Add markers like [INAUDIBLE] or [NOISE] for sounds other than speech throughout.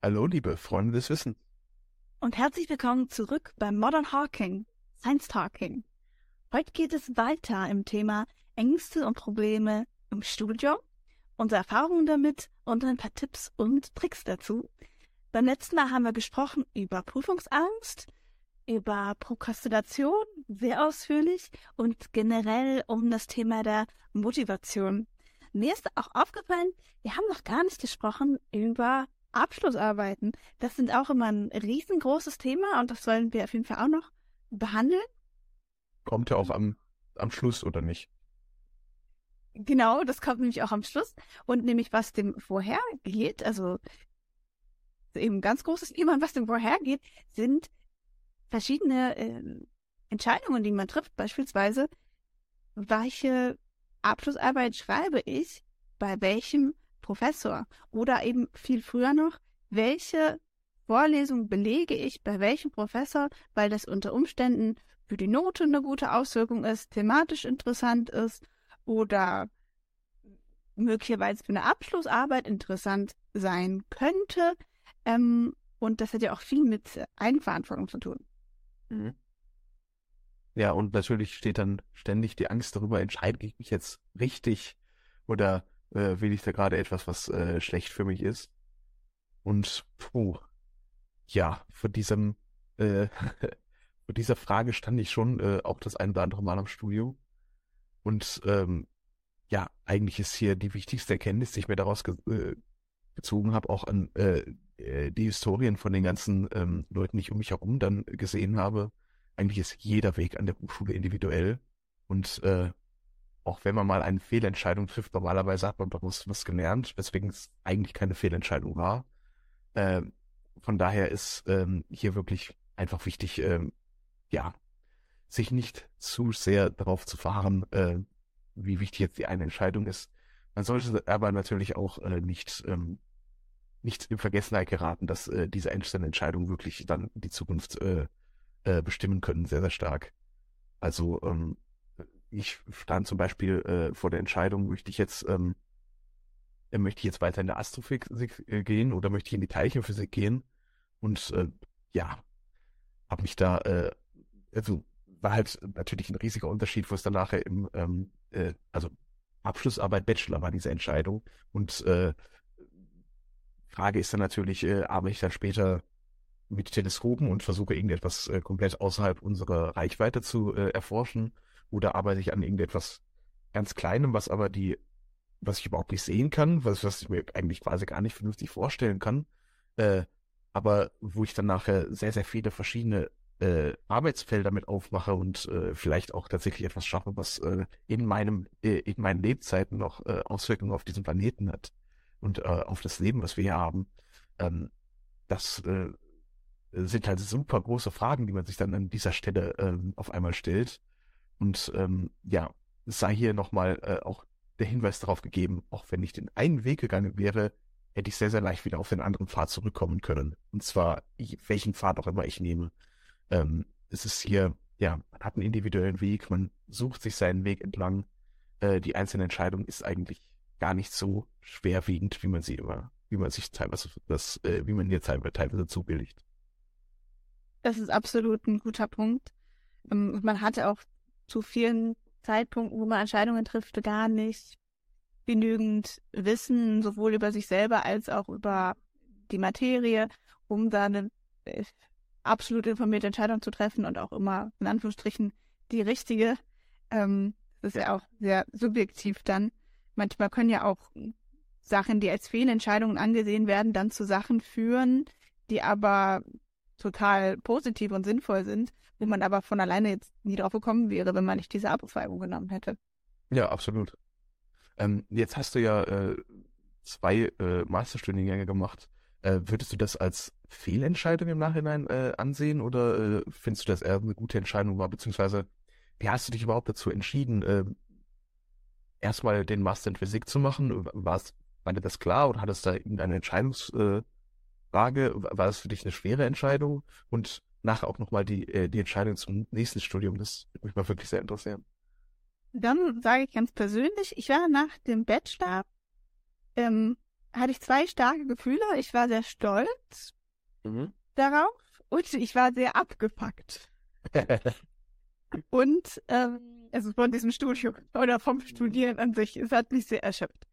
Hallo, liebe Freunde des Wissens. Und herzlich willkommen zurück beim Modern Hawking, Science Talking. Heute geht es weiter im Thema Ängste und Probleme im Studium, unsere Erfahrungen damit und ein paar Tipps und Tricks dazu. Beim letzten Mal haben wir gesprochen über Prüfungsangst, über Prokrastination, sehr ausführlich und generell um das Thema der Motivation. Mir ist auch aufgefallen, wir haben noch gar nicht gesprochen über Abschlussarbeiten. Das sind auch immer ein riesengroßes Thema und das sollen wir auf jeden Fall auch noch behandeln. Kommt ja auch am, am Schluss, oder nicht? Genau, das kommt nämlich auch am Schluss. Und nämlich, was dem vorhergeht, also eben ganz großes Thema, was dem vorhergeht, sind verschiedene äh, Entscheidungen, die man trifft. Beispielsweise, welche Abschlussarbeit schreibe ich bei welchem Professor? Oder eben viel früher noch, welche Vorlesung belege ich bei welchem Professor, weil das unter Umständen für die Note eine gute Auswirkung ist, thematisch interessant ist oder möglicherweise für eine Abschlussarbeit interessant sein könnte. Ähm, und das hat ja auch viel mit Eigenverantwortung zu tun. Mhm. Ja, und natürlich steht dann ständig die Angst darüber, entscheide ich mich jetzt richtig oder äh, will ich da gerade etwas, was äh, schlecht für mich ist. Und puh, ja, vor diesem, äh, [LAUGHS] vor dieser Frage stand ich schon äh, auch das ein oder andere Mal am Studium. Und ähm, ja, eigentlich ist hier die wichtigste Erkenntnis, die ich mir daraus ge äh, gezogen habe, auch an äh, äh, die Historien von den ganzen ähm, Leuten, die ich um mich herum dann gesehen habe. Eigentlich ist jeder Weg an der Hochschule individuell. Und äh, auch wenn man mal eine Fehlentscheidung trifft, normalerweise hat man daraus was gelernt, weswegen es eigentlich keine Fehlentscheidung war. Äh, von daher ist ähm, hier wirklich einfach wichtig, ähm, ja, sich nicht zu sehr darauf zu fahren, äh, wie wichtig jetzt die eine Entscheidung ist. Man sollte aber natürlich auch äh, nicht, ähm, nicht in Vergessenheit geraten, dass äh, diese einzelnen Entscheidungen wirklich dann die Zukunft äh, äh, bestimmen können, sehr, sehr stark. Also ähm, ich stand zum Beispiel äh, vor der Entscheidung, möchte ich jetzt, ähm, äh, möchte ich jetzt weiter in der Astrophysik äh, gehen oder möchte ich in die Teilchenphysik gehen? Und äh, ja, habe mich da, äh, also war halt natürlich ein riesiger Unterschied, wo es dann nachher im, ähm, äh, also Abschlussarbeit, Bachelor war diese Entscheidung. Und äh, Frage ist dann natürlich, äh, arbeite ich dann später mit Teleskopen und versuche irgendetwas äh, komplett außerhalb unserer Reichweite zu äh, erforschen oder arbeite ich an irgendetwas ganz Kleinem, was aber die, was ich überhaupt nicht sehen kann, was, was ich mir eigentlich quasi gar nicht vernünftig vorstellen kann, äh, aber wo ich dann nachher sehr, sehr viele verschiedene äh, Arbeitsfelder mit aufmache und äh, vielleicht auch tatsächlich etwas schaffe, was äh, in meinem, äh, in meinen Lebzeiten noch äh, Auswirkungen auf diesen Planeten hat und äh, auf das Leben, was wir hier haben. Ähm, das äh, sind halt super große Fragen, die man sich dann an dieser Stelle äh, auf einmal stellt. Und ähm, ja, es sei hier nochmal äh, auch der Hinweis darauf gegeben, auch wenn ich den einen Weg gegangen wäre, hätte ich sehr, sehr leicht wieder auf den anderen Pfad zurückkommen können. Und zwar, welchen Pfad auch immer ich nehme. Ähm, es ist hier, ja, man hat einen individuellen Weg, man sucht sich seinen Weg entlang. Äh, die einzelne Entscheidung ist eigentlich gar nicht so schwerwiegend, wie man sie immer, wie man sich teilweise das, äh, wie man hier teilweise, teilweise zubilligt. Das ist absolut ein guter Punkt. Ähm, man hatte auch zu vielen Zeitpunkten, wo man Entscheidungen trifft, gar nicht genügend Wissen, sowohl über sich selber als auch über die Materie, um da eine äh, absolut informierte Entscheidung zu treffen und auch immer in Anführungsstrichen die richtige. Ähm, das ist ja auch sehr subjektiv dann. Manchmal können ja auch Sachen, die als Fehlentscheidungen angesehen werden, dann zu Sachen führen, die aber total positiv und sinnvoll sind, wo man aber von alleine jetzt nie drauf gekommen wäre, wenn man nicht diese Abzweigung genommen hätte. Ja, absolut. Ähm, jetzt hast du ja äh, zwei äh, Masterstudiengänge gemacht. Äh, würdest du das als Fehlentscheidung im Nachhinein äh, ansehen oder äh, findest du, dass er eine gute Entscheidung war? Beziehungsweise, wie hast du dich überhaupt dazu entschieden, äh, erstmal den Master in Physik zu machen? War dir das klar oder hattest du da irgendeine Entscheidungsfrage? War das für dich eine schwere Entscheidung? Und nachher auch nochmal die, äh, die Entscheidung zum nächsten Studium. Das würde mich mal wirklich sehr interessieren. Dann sage ich ganz persönlich, ich war nach dem Bachelor, ähm, hatte ich zwei starke Gefühle. Ich war sehr stolz Mhm. darauf und ich war sehr abgepackt. [LAUGHS] Und ähm, also von diesem Studium oder vom Studieren an sich. Es hat mich sehr erschöpft.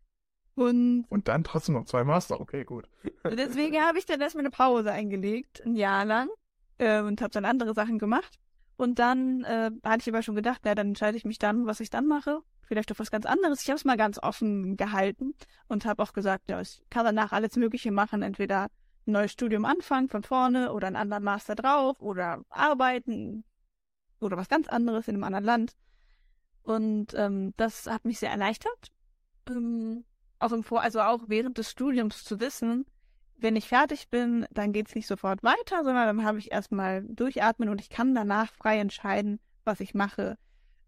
Und Und dann trotzdem noch zwei Master. Okay, gut. deswegen habe ich dann erstmal eine Pause eingelegt, ein Jahr lang, äh, und habe dann andere Sachen gemacht. Und dann äh, hatte ich aber schon gedacht, na, dann entscheide ich mich dann, was ich dann mache. Vielleicht auf was ganz anderes. Ich habe es mal ganz offen gehalten und habe auch gesagt, ja, ich kann danach alles Mögliche machen. Entweder ein neues Studium anfangen von vorne oder einen anderen Master drauf oder arbeiten oder was ganz anderes in einem anderen Land. Und ähm, das hat mich sehr erleichtert. Ähm, auch im Vor also auch während des Studiums zu wissen, wenn ich fertig bin, dann geht's nicht sofort weiter, sondern dann habe ich erstmal durchatmen und ich kann danach frei entscheiden, was ich mache.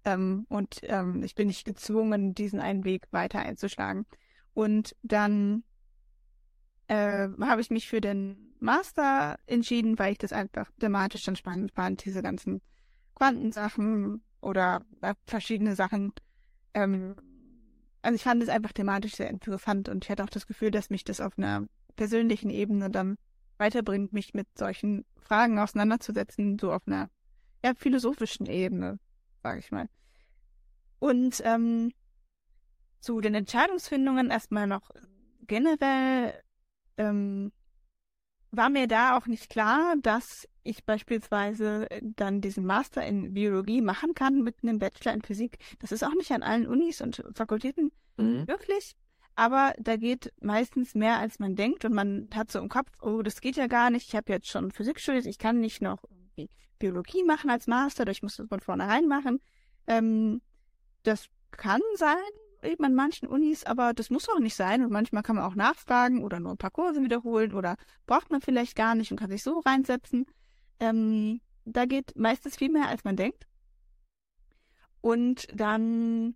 Ähm, und ähm, ich bin nicht gezwungen, diesen einen Weg weiter einzuschlagen. Und dann äh, habe ich mich für den Master entschieden, weil ich das einfach thematisch dann spannend fand, diese ganzen Quantensachen oder äh, verschiedene Sachen. Ähm, also ich fand es einfach thematisch sehr interessant und ich hatte auch das Gefühl, dass mich das auf einer persönlichen Ebene dann weiterbringt, mich mit solchen Fragen auseinanderzusetzen, so auf einer ja, philosophischen Ebene, sage ich mal. Und ähm, zu den Entscheidungsfindungen erstmal noch generell ähm, war mir da auch nicht klar, dass ich beispielsweise dann diesen Master in Biologie machen kann mit einem Bachelor in Physik. Das ist auch nicht an allen Unis und Fakultäten Mhm. möglich, aber da geht meistens mehr, als man denkt und man hat so im Kopf, oh, das geht ja gar nicht, ich habe jetzt schon Physik studiert, ich kann nicht noch Biologie machen als Master, oder ich muss das von vornherein machen. Ähm, das kann sein, eben an manchen Unis, aber das muss auch nicht sein und manchmal kann man auch nachfragen oder nur ein paar Kurse wiederholen oder braucht man vielleicht gar nicht und kann sich so reinsetzen. Ähm, da geht meistens viel mehr, als man denkt. Und dann,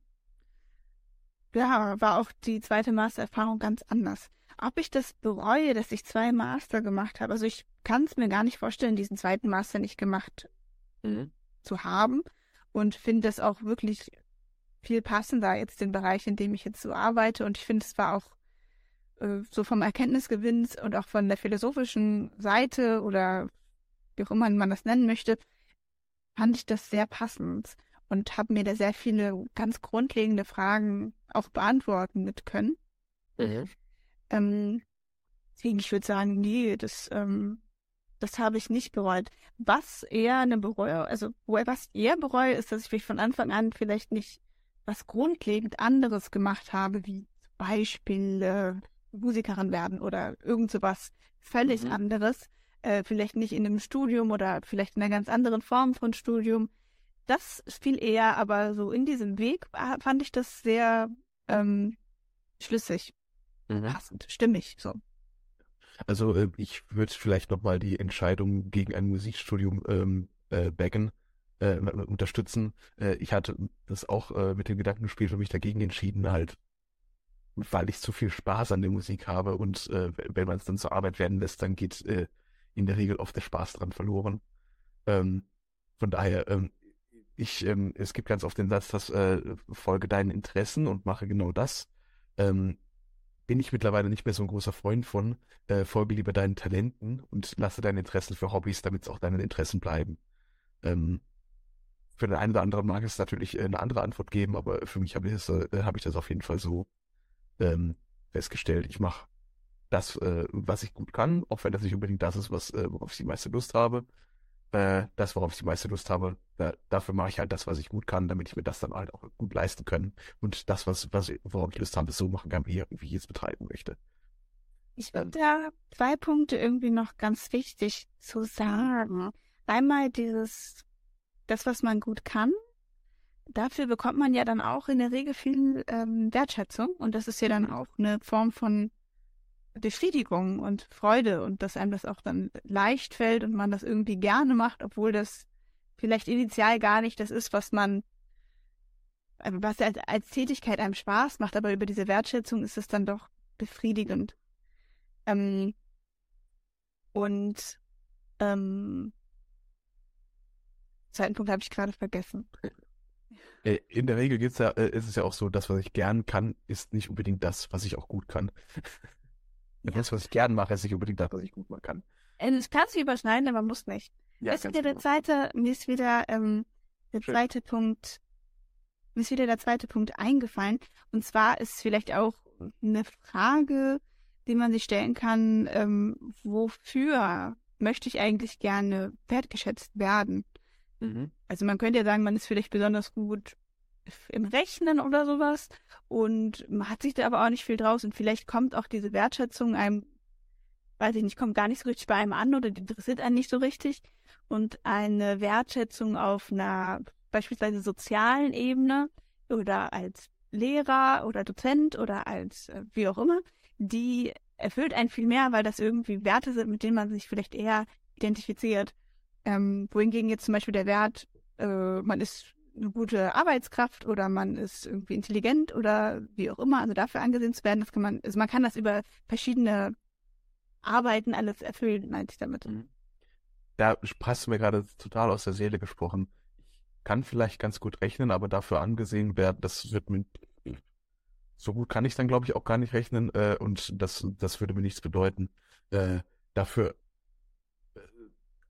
ja, war auch die zweite Mastererfahrung ganz anders. Ob ich das bereue, dass ich zwei Master gemacht habe, also ich kann es mir gar nicht vorstellen, diesen zweiten Master nicht gemacht Mhm. zu haben und finde das auch wirklich viel passender jetzt den Bereich, in dem ich jetzt so arbeite und ich finde es war auch äh, so vom Erkenntnisgewinn und auch von der philosophischen Seite oder wie auch immer man das nennen möchte, fand ich das sehr passend und habe mir da sehr viele ganz grundlegende Fragen auch beantworten mit können. Mhm. Ähm, deswegen, ich würde sagen, nee, das, ähm, das habe ich nicht bereut. Was eher eine Bereue, also wo, was eher bereue, ist, dass ich von Anfang an vielleicht nicht was grundlegend anderes gemacht habe, wie zum Beispiel äh, Musikerin werden oder irgend sowas völlig Mhm. anderes. Äh, vielleicht nicht in einem Studium oder vielleicht in einer ganz anderen Form von Studium. Das viel eher, aber so in diesem Weg äh, fand ich das sehr ähm, schlüssig Mhm. passend, stimmig, so. Also äh, ich würde vielleicht nochmal die Entscheidung gegen ein Musikstudium ähm, äh, backen, äh, unterstützen. Äh, ich hatte das auch äh, mit dem Gedankenspiel für mich dagegen entschieden, halt, weil ich zu viel Spaß an der Musik habe und äh, wenn man es dann zur Arbeit werden lässt, dann geht äh, in der Regel oft der Spaß dran verloren. Ähm, von daher, ähm, ich, ähm, es gibt ganz oft den Satz, dass äh, folge deinen Interessen und mache genau das. Ähm, bin ich mittlerweile nicht mehr so ein großer Freund von. Äh, folge lieber deinen Talenten und lasse deine Interessen für Hobbys, damit es auch deine Interessen bleiben. Ähm, für den einen oder anderen mag es natürlich äh, eine andere Antwort geben, aber für mich habe ich, das, äh, hab ich das auf jeden Fall so ähm, festgestellt. Ich mache das, äh, was ich gut kann, auch wenn das nicht unbedingt das ist, was, äh, worauf ich die meiste Lust habe. Äh, das, worauf ich die meiste Lust habe, da, dafür mache ich halt das, was ich gut kann, damit ich mir das dann halt auch gut leisten kann. Und das, was, was worauf ich Lust habe, so machen kann, wie, ich es betreiben möchte. Ich finde da zwei Punkte irgendwie noch ganz wichtig zu sagen. Einmal dieses, das, was man gut kann, dafür bekommt man ja dann auch in der Regel viel ähm, Wertschätzung und das ist ja dann Mhm. auch eine Form von Befriedigung und Freude und dass einem das auch dann leicht fällt und man das irgendwie gerne macht, obwohl das vielleicht initial gar nicht das ist, was man, äh, was als, als Tätigkeit einem Spaß macht, aber über diese Wertschätzung ist es dann doch befriedigend. Ähm, und ähm, zweiten Punkt habe ich gerade vergessen. Äh, In der Regel geht's ja, äh, ist es ja auch so, das, was ich gern kann, ist nicht unbedingt das, was ich auch gut kann. Ja. Das, was ich gern mache, ist nicht unbedingt das, was ich gut machen kann. Es kann sich überschneiden, aber muss nicht. Ja, ist ganz wieder der zweite, mir ist wieder ähm, der Schön. zweite Punkt, mir ist wieder der zweite Punkt eingefallen. Und zwar ist vielleicht auch eine Frage, die man sich stellen kann, ähm, wofür möchte ich eigentlich gerne wertgeschätzt werden? Mhm. Also man könnte ja sagen, man ist vielleicht besonders gut im Rechnen oder sowas. Und man hat sich da aber auch nicht viel draus. Und vielleicht kommt auch diese Wertschätzung einem, weiß ich nicht, kommt gar nicht so richtig bei einem an oder die interessiert einen nicht so richtig. Und eine Wertschätzung auf einer beispielsweise sozialen Ebene oder als Lehrer oder Dozent oder als äh, wie auch immer, die erfüllt einen viel mehr, weil das irgendwie Werte sind, mit denen man sich vielleicht eher identifiziert. Ähm, wohingegen jetzt zum Beispiel der Wert, äh, man ist eine gute Arbeitskraft oder man ist irgendwie intelligent oder wie auch immer, also dafür angesehen zu werden, das kann man, also man kann das über verschiedene Arbeiten alles erfüllen, meinte ich damit. Mhm. Da hast du mir gerade total aus der Seele gesprochen. Ich kann vielleicht ganz gut rechnen, aber dafür angesehen werden, das wird mir so gut kann ich dann glaube ich auch gar nicht rechnen äh, und das das würde mir nichts bedeuten. Äh, dafür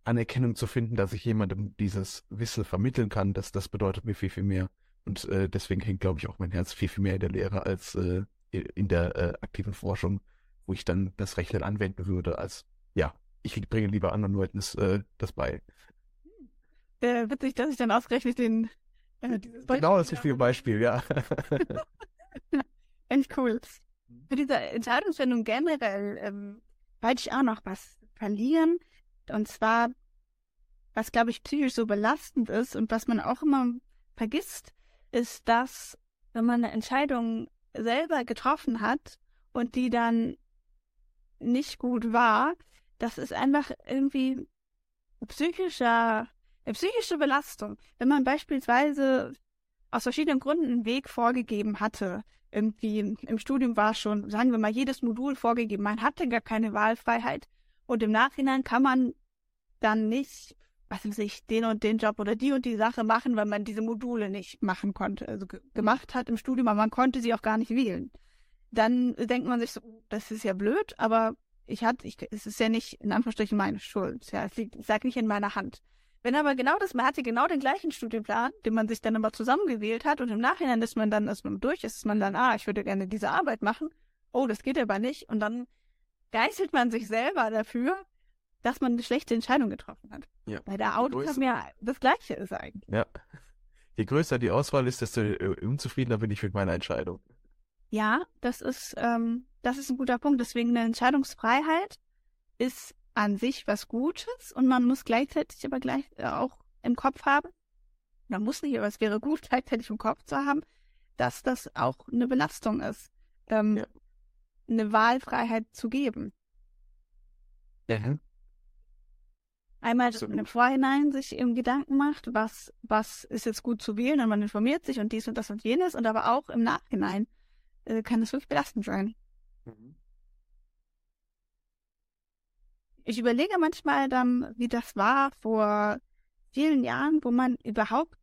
Anerkennung zu finden, dass ich jemandem dieses Wissen vermitteln kann, das das bedeutet mir viel viel mehr und äh, deswegen hängt glaube ich auch mein Herz viel viel mehr in der Lehre als äh, in der äh, aktiven Forschung, wo ich dann das Rechnen anwenden würde als ja ich bringe lieber anderen Leuten das, äh, das bei. Äh, witzig, dass ich dann ausgerechnet den äh, dieses Genau das Beispiel richtige Beispiel, ja. [LAUGHS] Echt cool. Für diese Entscheidungsfindung generell ähm, wollte ich auch noch was verlieren. Und zwar, was glaube ich psychisch so belastend ist und was man auch immer vergisst, ist, dass wenn man eine Entscheidung selber getroffen hat und die dann nicht gut war, das ist einfach irgendwie psychischer, eine psychische Belastung. Wenn man beispielsweise aus verschiedenen Gründen einen Weg vorgegeben hatte, irgendwie im Studium war schon, sagen wir mal, jedes Modul vorgegeben. Man hatte gar keine Wahlfreiheit. Und im Nachhinein kann man dann nicht, was weiß ich, den und den Job oder die und die Sache machen, weil man diese Module nicht machen konnte, also ge gemacht hat im Studium, aber man konnte sie auch gar nicht wählen. Dann denkt man sich so, das ist ja blöd, aber ich hatte, ich, es ist ja nicht in Anführungsstrichen meine Schuld. Ja, es liegt, es lag nicht in meiner Hand. Wenn aber genau das, man hatte genau den gleichen Studienplan, den man sich dann aber zusammengewählt hat und im Nachhinein ist man dann, als man durch ist, ist man dann, ah, ich würde gerne diese Arbeit machen. Oh, das geht aber nicht. Und dann geißelt man sich selber dafür, dass man eine schlechte Entscheidung getroffen hat. Ja. Weil der Outcome ja das gleiche ist eigentlich. ja. [LAUGHS] Je größer die Auswahl ist, desto äh, unzufriedener bin ich mit meiner Entscheidung. Ja, das ist, ähm, das ist ein guter Punkt. Deswegen eine Entscheidungsfreiheit ist an sich was Gutes und man muss gleichzeitig aber gleich äh, auch im Kopf haben, man muss nicht, aber es wäre gut, [LAUGHS] gleichzeitig im Kopf zu haben, dass das auch eine Belastung ist, ähm, Ja. Eine Wahlfreiheit zu geben. Einmal, dass man im. Vorhinein sich eben Gedanken macht, was, was ist jetzt gut zu wählen und man informiert sich und dies und das und jenes und aber auch im Nachhinein äh, kann es wirklich belastend sein. Ich überlege manchmal dann, wie das war vor vielen Jahren, wo man überhaupt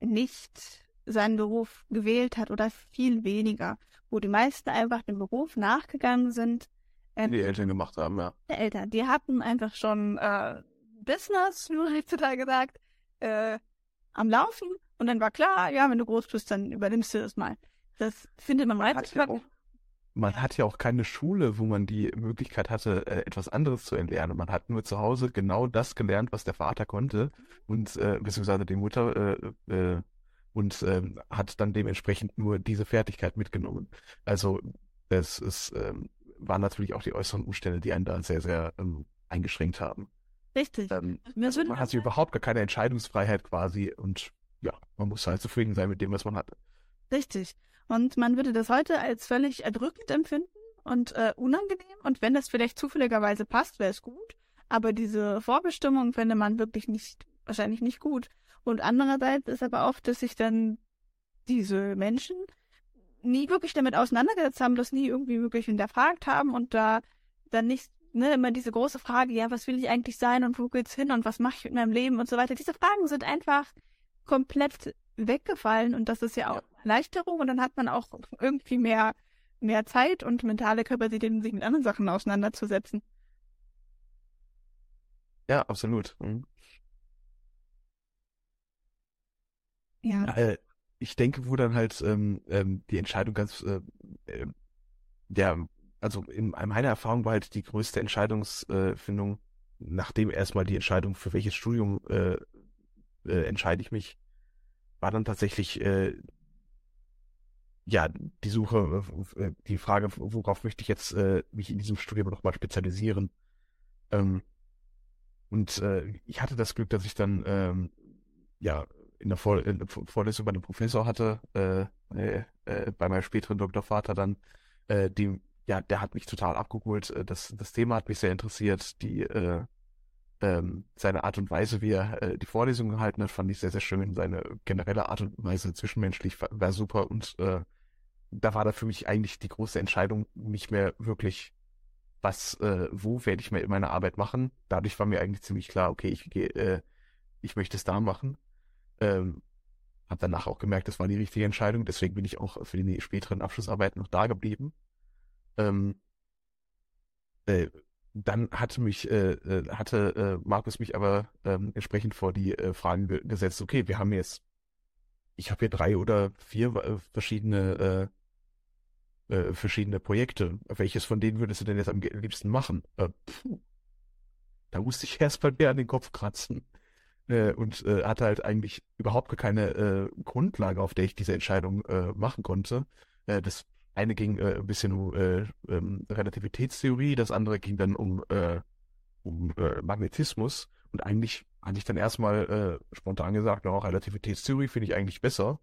nicht seinen Beruf gewählt hat oder viel weniger, wo die meisten einfach dem Beruf nachgegangen sind. Ähm, Die Eltern gemacht haben, ja. der Eltern, die hatten einfach schon äh, Business, man heutzutage gesagt, äh, am Laufen und dann war klar, ja, wenn du groß bist, dann übernimmst du das mal. Das findet man Man meistens hat ja auch, man hat ja auch keine Schule, wo man die Möglichkeit hatte, äh, etwas anderes zu erlernen. Man hat nur zu Hause genau das gelernt, was der Vater konnte und äh, beziehungsweise die Mutter äh, äh, und ähm, hat dann dementsprechend nur diese Fertigkeit mitgenommen. Also es ist, ähm, waren natürlich auch die äußeren Umstände, die einen da sehr, sehr ähm, eingeschränkt haben. richtig. Ähm, also würde man das hatte halt- überhaupt gar keine Entscheidungsfreiheit quasi und ja, man muss halt zufrieden sein mit dem, was man hatte. Richtig. Und man würde das heute als völlig erdrückend empfinden und äh, unangenehm. Und wenn das vielleicht zufälligerweise passt, wäre es gut. Aber diese Vorbestimmung fände man wirklich nicht, wahrscheinlich nicht gut. Und andererseits ist aber oft, dass sich dann diese Menschen nie wirklich damit auseinandergesetzt haben, das nie irgendwie wirklich hinterfragt haben und da dann nicht, ne, immer diese große Frage, ja, was will ich eigentlich sein und wo geht's hin und was mache ich mit meinem Leben und so weiter. Diese Fragen sind einfach komplett weggefallen und das ist ja auch. Erleichterung und dann hat man auch irgendwie mehr mehr Zeit und mentale Kapazität, um sich mit anderen Sachen auseinanderzusetzen. Ja, absolut. Mhm. Ja. Äh, ich denke, wo dann halt ähm, ähm, die Entscheidung ganz, äh, äh, ja, also in meiner Erfahrung war halt die größte Entscheidungsfindung, nachdem erstmal die Entscheidung, für welches Studium äh, äh, entscheide ich mich, war dann tatsächlich äh, ja die Suche, äh, die Frage, worauf möchte ich jetzt äh, mich in diesem Studium nochmal spezialisieren. Ähm, und äh, ich hatte das Glück, dass ich dann ähm, ja in der, Vor in der Vorlesung bei einem Professor hatte, äh, äh, äh, bei meinem späteren Doktorvater dann, äh, die, ja, der hat mich total abgeholt. Äh, das, das Thema hat mich sehr interessiert. Die, äh, ähm, seine Art und Weise, wie er äh, die Vorlesung gehalten hat, fand ich sehr, sehr schön. Seine generelle Art und Weise zwischenmenschlich war, war super und äh, da war da für mich eigentlich die große Entscheidung nicht mehr wirklich, was, äh, wo werde ich meiner Arbeit machen. Dadurch war mir eigentlich ziemlich klar, okay, ich äh, ich möchte es da machen. Ähm, habe danach auch gemerkt, das war die richtige Entscheidung. Deswegen bin ich auch für die späteren Abschlussarbeiten noch da geblieben. Ähm, äh, dann hatte mich, äh, äh, hatte äh, Markus mich aber ähm, entsprechend vor die äh, Fragen ge gesetzt, okay, wir haben jetzt, ich habe hier drei oder vier äh, verschiedene äh, äh, verschiedene Projekte. Welches von denen würdest du denn jetzt am liebsten machen? Äh, puh. Da musste ich erst mal mehr an den Kopf kratzen äh, und äh, hatte halt eigentlich überhaupt keine äh, Grundlage, auf der ich diese Entscheidung äh, machen konnte. Äh, das eine ging ein bisschen um äh, ähm, Relativitätstheorie, das andere ging dann um, um Magnetismus. Und eigentlich hatte ich dann erstmal spontan gesagt, no, Relativitätstheorie finde ich eigentlich besser.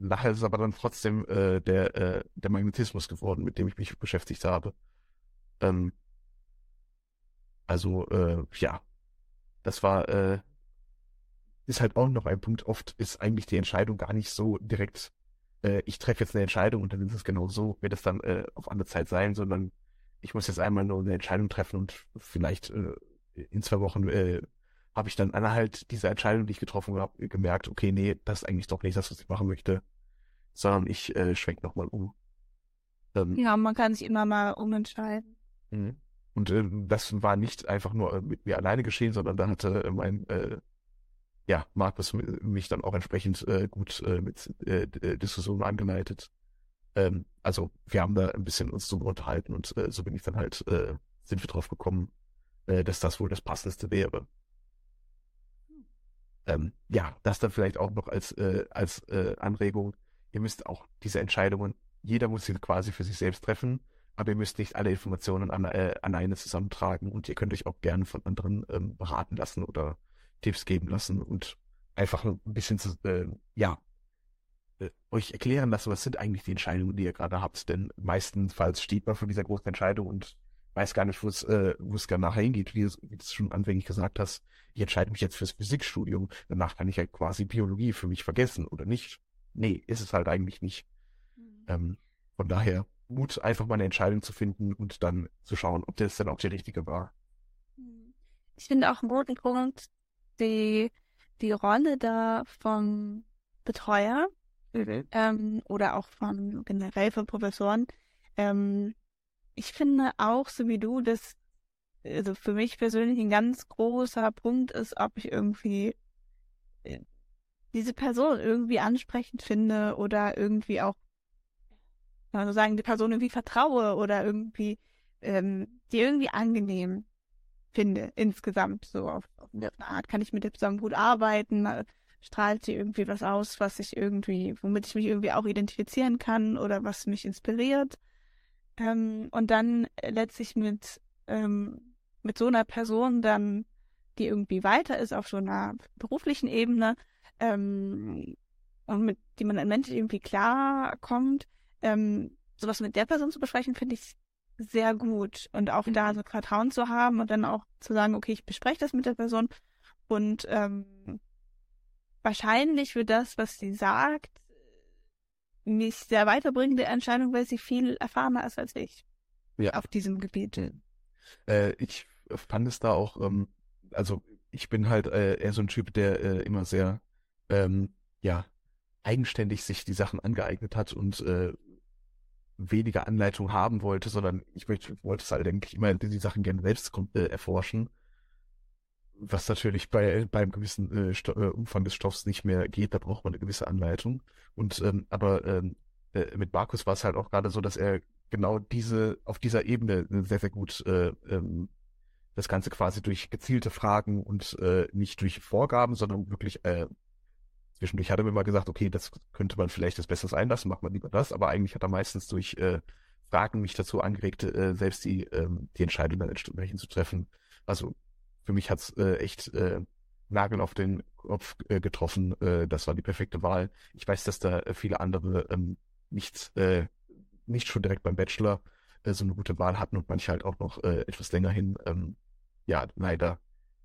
Nachher ist es aber dann trotzdem der, der Magnetismus geworden, mit dem ich mich beschäftigt habe. Ähm, also, äh, ja, das war, äh, ist halt auch noch ein Punkt. Oft ist eigentlich die Entscheidung gar nicht so direkt äh, ich treffe jetzt eine Entscheidung und dann ist es genau so, wird es dann äh, auf andere Zeit sein, sondern ich muss jetzt einmal nur eine Entscheidung treffen und vielleicht äh, in zwei Wochen äh, habe ich dann halt diese Entscheidung, die ich getroffen habe, gemerkt, okay, nee, das ist eigentlich doch nicht das, was ich machen möchte, sondern ich äh, schwenke nochmal um. Ähm, ja, man kann sich immer mal umentscheiden. Mhm. Und äh, das war nicht einfach nur äh, mit mir alleine geschehen, sondern da hatte äh, mein äh, ja, Markus mich dann auch entsprechend äh, gut äh, mit äh, äh, Diskussionen angeleitet. Ähm, also wir haben da ein bisschen uns so unterhalten und äh, so bin ich dann halt, äh, sind wir drauf gekommen, äh, dass das wohl das Passendste wäre. Ähm, ja, das dann vielleicht auch noch als, äh, als äh, Anregung. Ihr müsst auch diese Entscheidungen, jeder muss sie quasi für sich selbst treffen, aber ihr müsst nicht alle Informationen an, äh, alleine zusammentragen und ihr könnt euch auch gerne von anderen ähm, beraten lassen oder Tipps geben lassen und einfach ein bisschen zu, äh, ja, äh, euch erklären lassen, was sind eigentlich die Entscheidungen, die ihr gerade habt. Denn meistenfalls steht man vor dieser großen Entscheidung und weiß gar nicht, wo es, äh, wo es nachher hingeht, wie, du es schon anfänglich gesagt hast. Ich entscheide mich jetzt fürs Physikstudium. Danach kann ich halt quasi Biologie für mich vergessen oder nicht. Nee, ist es halt eigentlich nicht. Mhm. Ähm, von daher Mut, einfach mal eine Entscheidung zu finden und dann zu schauen, ob das dann auch die richtige war. Ich finde auch einen guten Punkt, die, die Rolle da vom Betreuer mhm. ähm, oder auch von generell von Professoren. Ähm, ich finde auch, so wie du, dass also für mich persönlich ein ganz großer Punkt ist, ob ich irgendwie äh, diese Person irgendwie ansprechend finde oder irgendwie auch, also sagen, die Person irgendwie vertraue oder irgendwie, ähm, die irgendwie angenehm finde, insgesamt so auf, auf eine Art. Kann ich mit der zusammen gut arbeiten? Strahlt sie irgendwie was aus, was ich irgendwie, womit ich mich irgendwie auch identifizieren kann oder was mich inspiriert? Ähm, und dann letztlich mit, ähm, mit so einer Person dann, die irgendwie weiter ist auf so einer beruflichen Ebene, ähm, und mit die man dann menschlich irgendwie klar kommt, ähm, sowas mit der Person zu besprechen, finde ich sehr gut. Und auch mhm. da so Vertrauen zu haben und dann auch zu sagen, okay, ich bespreche das mit der Person und ähm, wahrscheinlich für das, was sie sagt, mich sehr weiterbringende Entscheidung, weil sie viel erfahrener ist als ich. Ja. Auf diesem Gebiet. Mhm. Äh, ich fand es da auch, ähm, also ich bin halt äh, eher so ein Typ, der äh, immer sehr, ähm, ja, eigenständig sich die Sachen angeeignet hat und äh, weniger Anleitung haben wollte, sondern ich möchte, wollte es halt eigentlich immer die Sachen gerne selbst äh, erforschen. Was natürlich bei beim gewissen äh, äh, Umfang des Stoffs nicht mehr geht, da braucht man eine gewisse Anleitung. Und ähm, aber ähm, äh, mit Markus war es halt auch gerade so, dass er genau diese auf dieser Ebene sehr sehr gut äh, ähm, das Ganze quasi durch gezielte Fragen und äh, nicht durch Vorgaben, sondern wirklich äh, zwischendurch hat er mir mal gesagt, okay, das könnte man vielleicht das Besseres einlassen, macht man lieber das, aber eigentlich hat er meistens durch äh, Fragen mich dazu angeregt, äh, selbst die, ähm, die Entscheidung dann entsprechend zu treffen. Also für mich hat's äh, echt äh, Nagel auf den Kopf äh, getroffen. Äh, das war die perfekte Wahl. Ich weiß, dass da äh, viele andere ähm, nicht, äh, nicht schon direkt beim Bachelor äh, so eine gute Wahl hatten und manche halt auch noch äh, etwas länger hin, ähm, ja, leider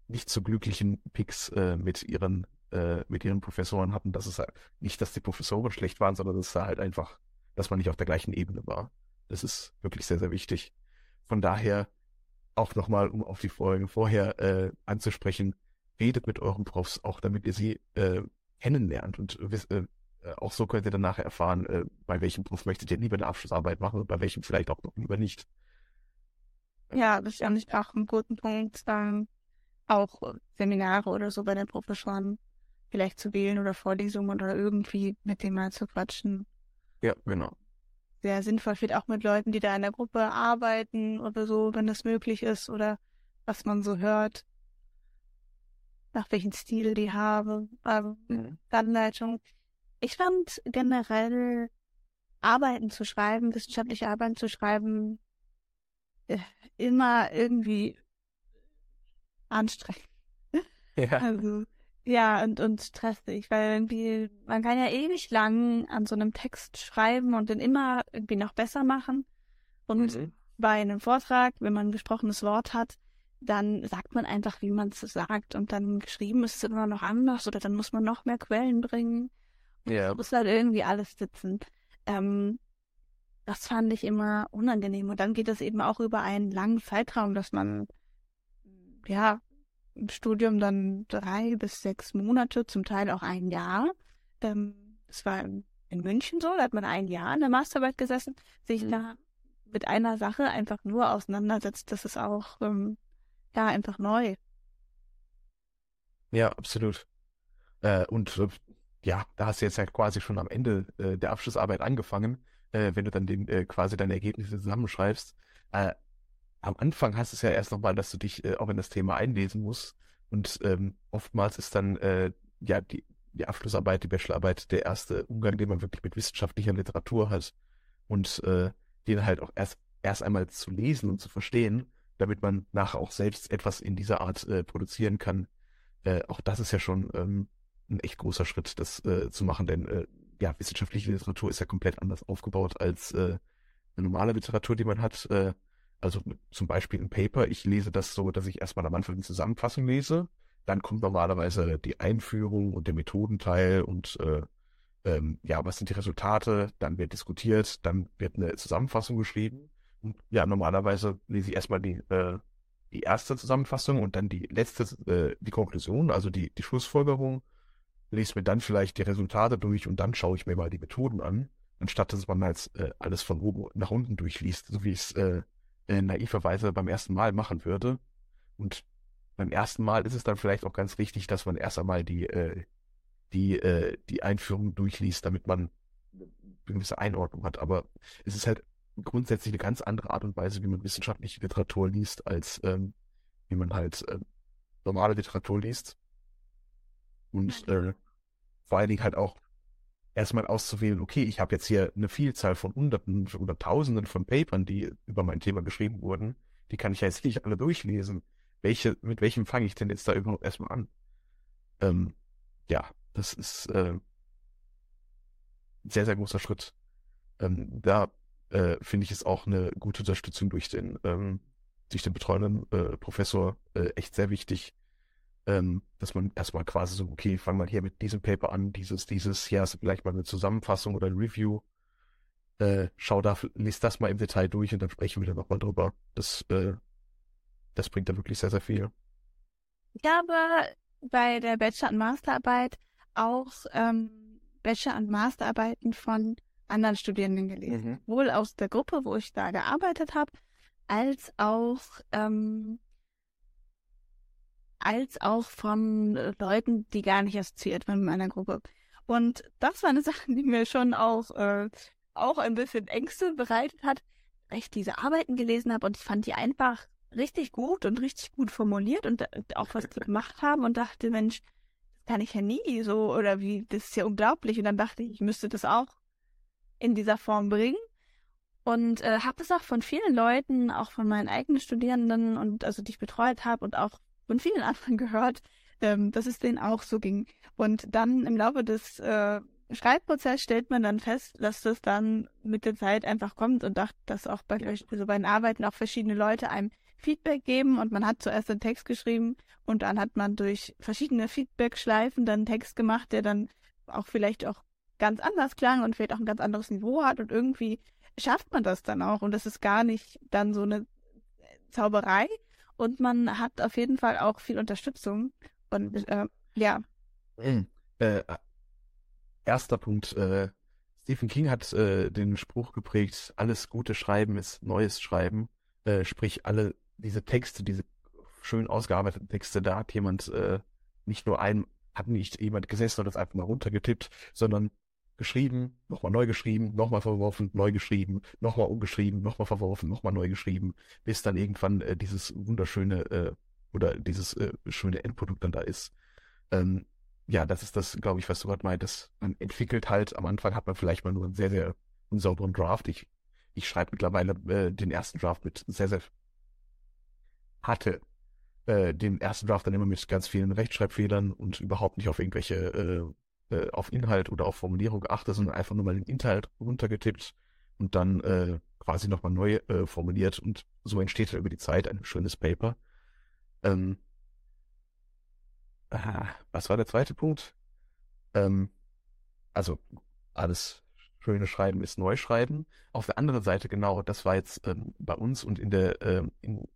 nicht so glücklichen Picks äh, mit ihren äh, mit ihren Professoren hatten, dass es halt nicht, dass die Professoren schlecht waren, sondern dass da halt einfach, dass man nicht auf der gleichen Ebene war. Das ist wirklich sehr, sehr wichtig. Von daher auch nochmal, um auf die Folgen vorher äh, anzusprechen, redet mit euren Profs, auch damit ihr sie äh, kennenlernt und wisst, äh, auch so könnt ihr dann nachher erfahren, äh, bei welchem Prof möchtet ihr lieber eine Abschlussarbeit machen und bei welchem vielleicht auch noch lieber nicht. Ja, das ist eigentlich auch ein guter Punkt. Ähm, auch Seminare oder so bei den Professoren vielleicht zu wählen oder Vorlesungen oder irgendwie mit denen mal zu quatschen. Ja, genau. Sehr sinnvoll wird auch mit Leuten, die da in der Gruppe arbeiten oder so, wenn das möglich ist oder was man so hört, nach welchem Stil die haben, ähm, mhm. Anleitung. Ich fand generell Arbeiten zu schreiben, wissenschaftliche Arbeiten zu schreiben, äh, immer irgendwie anstrengend. Ja. [LAUGHS] Also ja, und, und stressig, weil irgendwie, man kann ja ewig lang an so einem Text schreiben und den immer irgendwie noch besser machen. Und mhm. bei einem Vortrag, wenn man ein gesprochenes Wort hat, dann sagt man einfach, wie man es sagt. Und dann geschrieben ist es immer noch anders oder dann muss man noch mehr Quellen bringen. Ja. Muss halt irgendwie alles sitzen. Ähm, das fand ich immer unangenehm. Und dann geht es eben auch über einen langen Zeitraum, dass man ja Studium dann drei bis sechs Monate, zum Teil auch ein Jahr. Ähm, es war in, München so, da hat man ein Jahr in der Masterarbeit gesessen, sich mhm. da mit einer Sache einfach nur auseinandersetzt. Das ist auch ähm, ja einfach neu. Ja, absolut. Äh, und äh, ja, da hast du jetzt halt quasi schon am Ende äh, der Abschlussarbeit angefangen, äh, wenn du dann den, äh, quasi deine Ergebnisse zusammenschreibst. Am Anfang hast du es ja erst nochmal, dass du dich äh, auch in das Thema einlesen musst. Und ähm, oftmals ist dann äh, ja die, die Abschlussarbeit, die Bachelorarbeit der erste Umgang, den man wirklich mit wissenschaftlicher Literatur hat. Und äh, den halt auch erst, erst einmal zu lesen und zu verstehen, damit man nachher auch selbst etwas in dieser Art äh, produzieren kann. Äh, auch das ist ja schon ähm, ein echt großer Schritt, das äh, zu machen, denn äh, ja, wissenschaftliche Literatur ist ja komplett anders aufgebaut als äh, eine normale Literatur, die man hat. Äh, also zum Beispiel ein Paper, ich lese das so, dass ich erstmal am Anfang die Zusammenfassung lese, dann kommt normalerweise die Einführung und der Methodenteil und äh, ähm, ja, was sind die Resultate, dann wird diskutiert, dann wird eine Zusammenfassung geschrieben. Und ja, normalerweise lese ich erstmal die, äh, die erste Zusammenfassung und dann die letzte, äh, die Konklusion, also die, die Schlussfolgerung, lese mir dann vielleicht die Resultate durch und dann schaue ich mir mal die Methoden an, anstatt dass man halt äh, alles von oben nach unten durchliest, so wie es äh, äh, naiverweise beim ersten Mal machen würde. Und beim ersten Mal ist es dann vielleicht auch ganz wichtig, dass man erst einmal die, äh, die, äh, die Einführung durchliest, damit man eine gewisse Einordnung hat. Aber es ist halt grundsätzlich eine ganz andere Art und Weise, wie man wissenschaftliche Literatur liest, als ähm, wie man halt äh, normale Literatur liest. Und äh, vor allen Dingen halt auch erstmal auszuwählen, okay, ich habe jetzt hier eine Vielzahl von Hunderten oder Tausenden von Papern, die über mein Thema geschrieben wurden. Die kann ich ja jetzt nicht alle durchlesen. Welche, mit welchem fange ich denn jetzt da überhaupt erstmal an? Ähm, ja, das ist äh, ein sehr, sehr großer Schritt. Ähm, da äh, finde ich es auch eine gute Unterstützung durch den, ähm, durch den betreuenden äh, Professor äh, echt sehr wichtig, ähm, dass man erstmal quasi so, okay, fang mal hier mit diesem Paper an, dieses, dieses, hier hast du vielleicht mal eine Zusammenfassung oder ein Review. Äh, schau da, liest das mal im Detail durch und dann sprechen wir dann nochmal drüber. Das, äh, das bringt da wirklich sehr, sehr viel. Ich habe bei der Bachelor- und Masterarbeit auch ähm, Bachelor- und Masterarbeiten von anderen Studierenden gelesen. Mhm. Sowohl aus der Gruppe, wo ich da gearbeitet habe, als auch ähm, als auch von äh, Leuten, die gar nicht assoziiert waren mit meiner Gruppe. Und das war eine [LAUGHS] Sache, die mir schon auch, äh, auch ein bisschen Ängste bereitet hat, weil ich diese Arbeiten gelesen habe und ich fand die einfach richtig gut und richtig gut formuliert und äh, auch was die gemacht haben und dachte, Mensch, das kann ich ja nie so oder wie, das ist ja unglaublich. Und dann dachte ich, ich müsste das auch in dieser Form bringen. Und äh, habe es auch von vielen Leuten, auch von meinen eigenen Studierenden und also die ich betreut habe und auch von vielen [LAUGHS] anderen gehört, ähm, dass es denen auch so ging. Und dann im Laufe des äh, Schreibprozesses stellt man dann fest, dass das dann mit der Zeit einfach kommt und dachte, dass auch bei, also bei den Arbeiten auch verschiedene Leute einem Feedback geben und man hat zuerst einen Text geschrieben und dann hat man durch verschiedene Feedback-Schleifen dann einen Text gemacht, der dann auch vielleicht auch ganz anders klang und vielleicht auch ein ganz anderes Niveau hat und irgendwie schafft man das dann auch und das ist gar nicht dann so eine Zauberei und man hat auf jeden Fall auch viel Unterstützung und äh, ja. Mhm. Äh, erster Punkt. Äh, Stephen King hat äh, den Spruch geprägt, alles gute Schreiben ist neues Schreiben. Äh, sprich, alle diese Texte, diese schön ausgearbeiteten Texte, da hat jemand äh, nicht nur ein, hat nicht jemand gesessen und das einfach mal runtergetippt, sondern geschrieben, nochmal neu geschrieben, nochmal verworfen, neu geschrieben, nochmal umgeschrieben, nochmal verworfen, nochmal neu geschrieben, bis dann irgendwann äh, dieses wunderschöne äh, oder dieses äh, schöne Endprodukt dann da ist. Ähm, ja, das ist das, glaube ich, was du gerade meintest. Man entwickelt halt, am Anfang hat man vielleicht mal nur einen sehr, sehr unsauberen Draft. Ich, ich schreibe mittlerweile äh, den ersten Draft mit sehr, sehr hatte äh, den ersten Draft dann immer mit ganz vielen Rechtschreibfehlern und überhaupt nicht auf irgendwelche, äh, äh, auf Inhalt oder auf Formulierung geachtet, sondern einfach nur mal den Inhalt runtergetippt und dann äh, quasi nochmal neu äh, formuliert und so entsteht halt über die Zeit ein schönes Paper. Ähm, aha, was war der zweite Punkt? Ähm, also alles schöne Schreiben ist Neuschreiben. Auf der anderen Seite genau, das war jetzt ähm, bei uns und in der ähm, in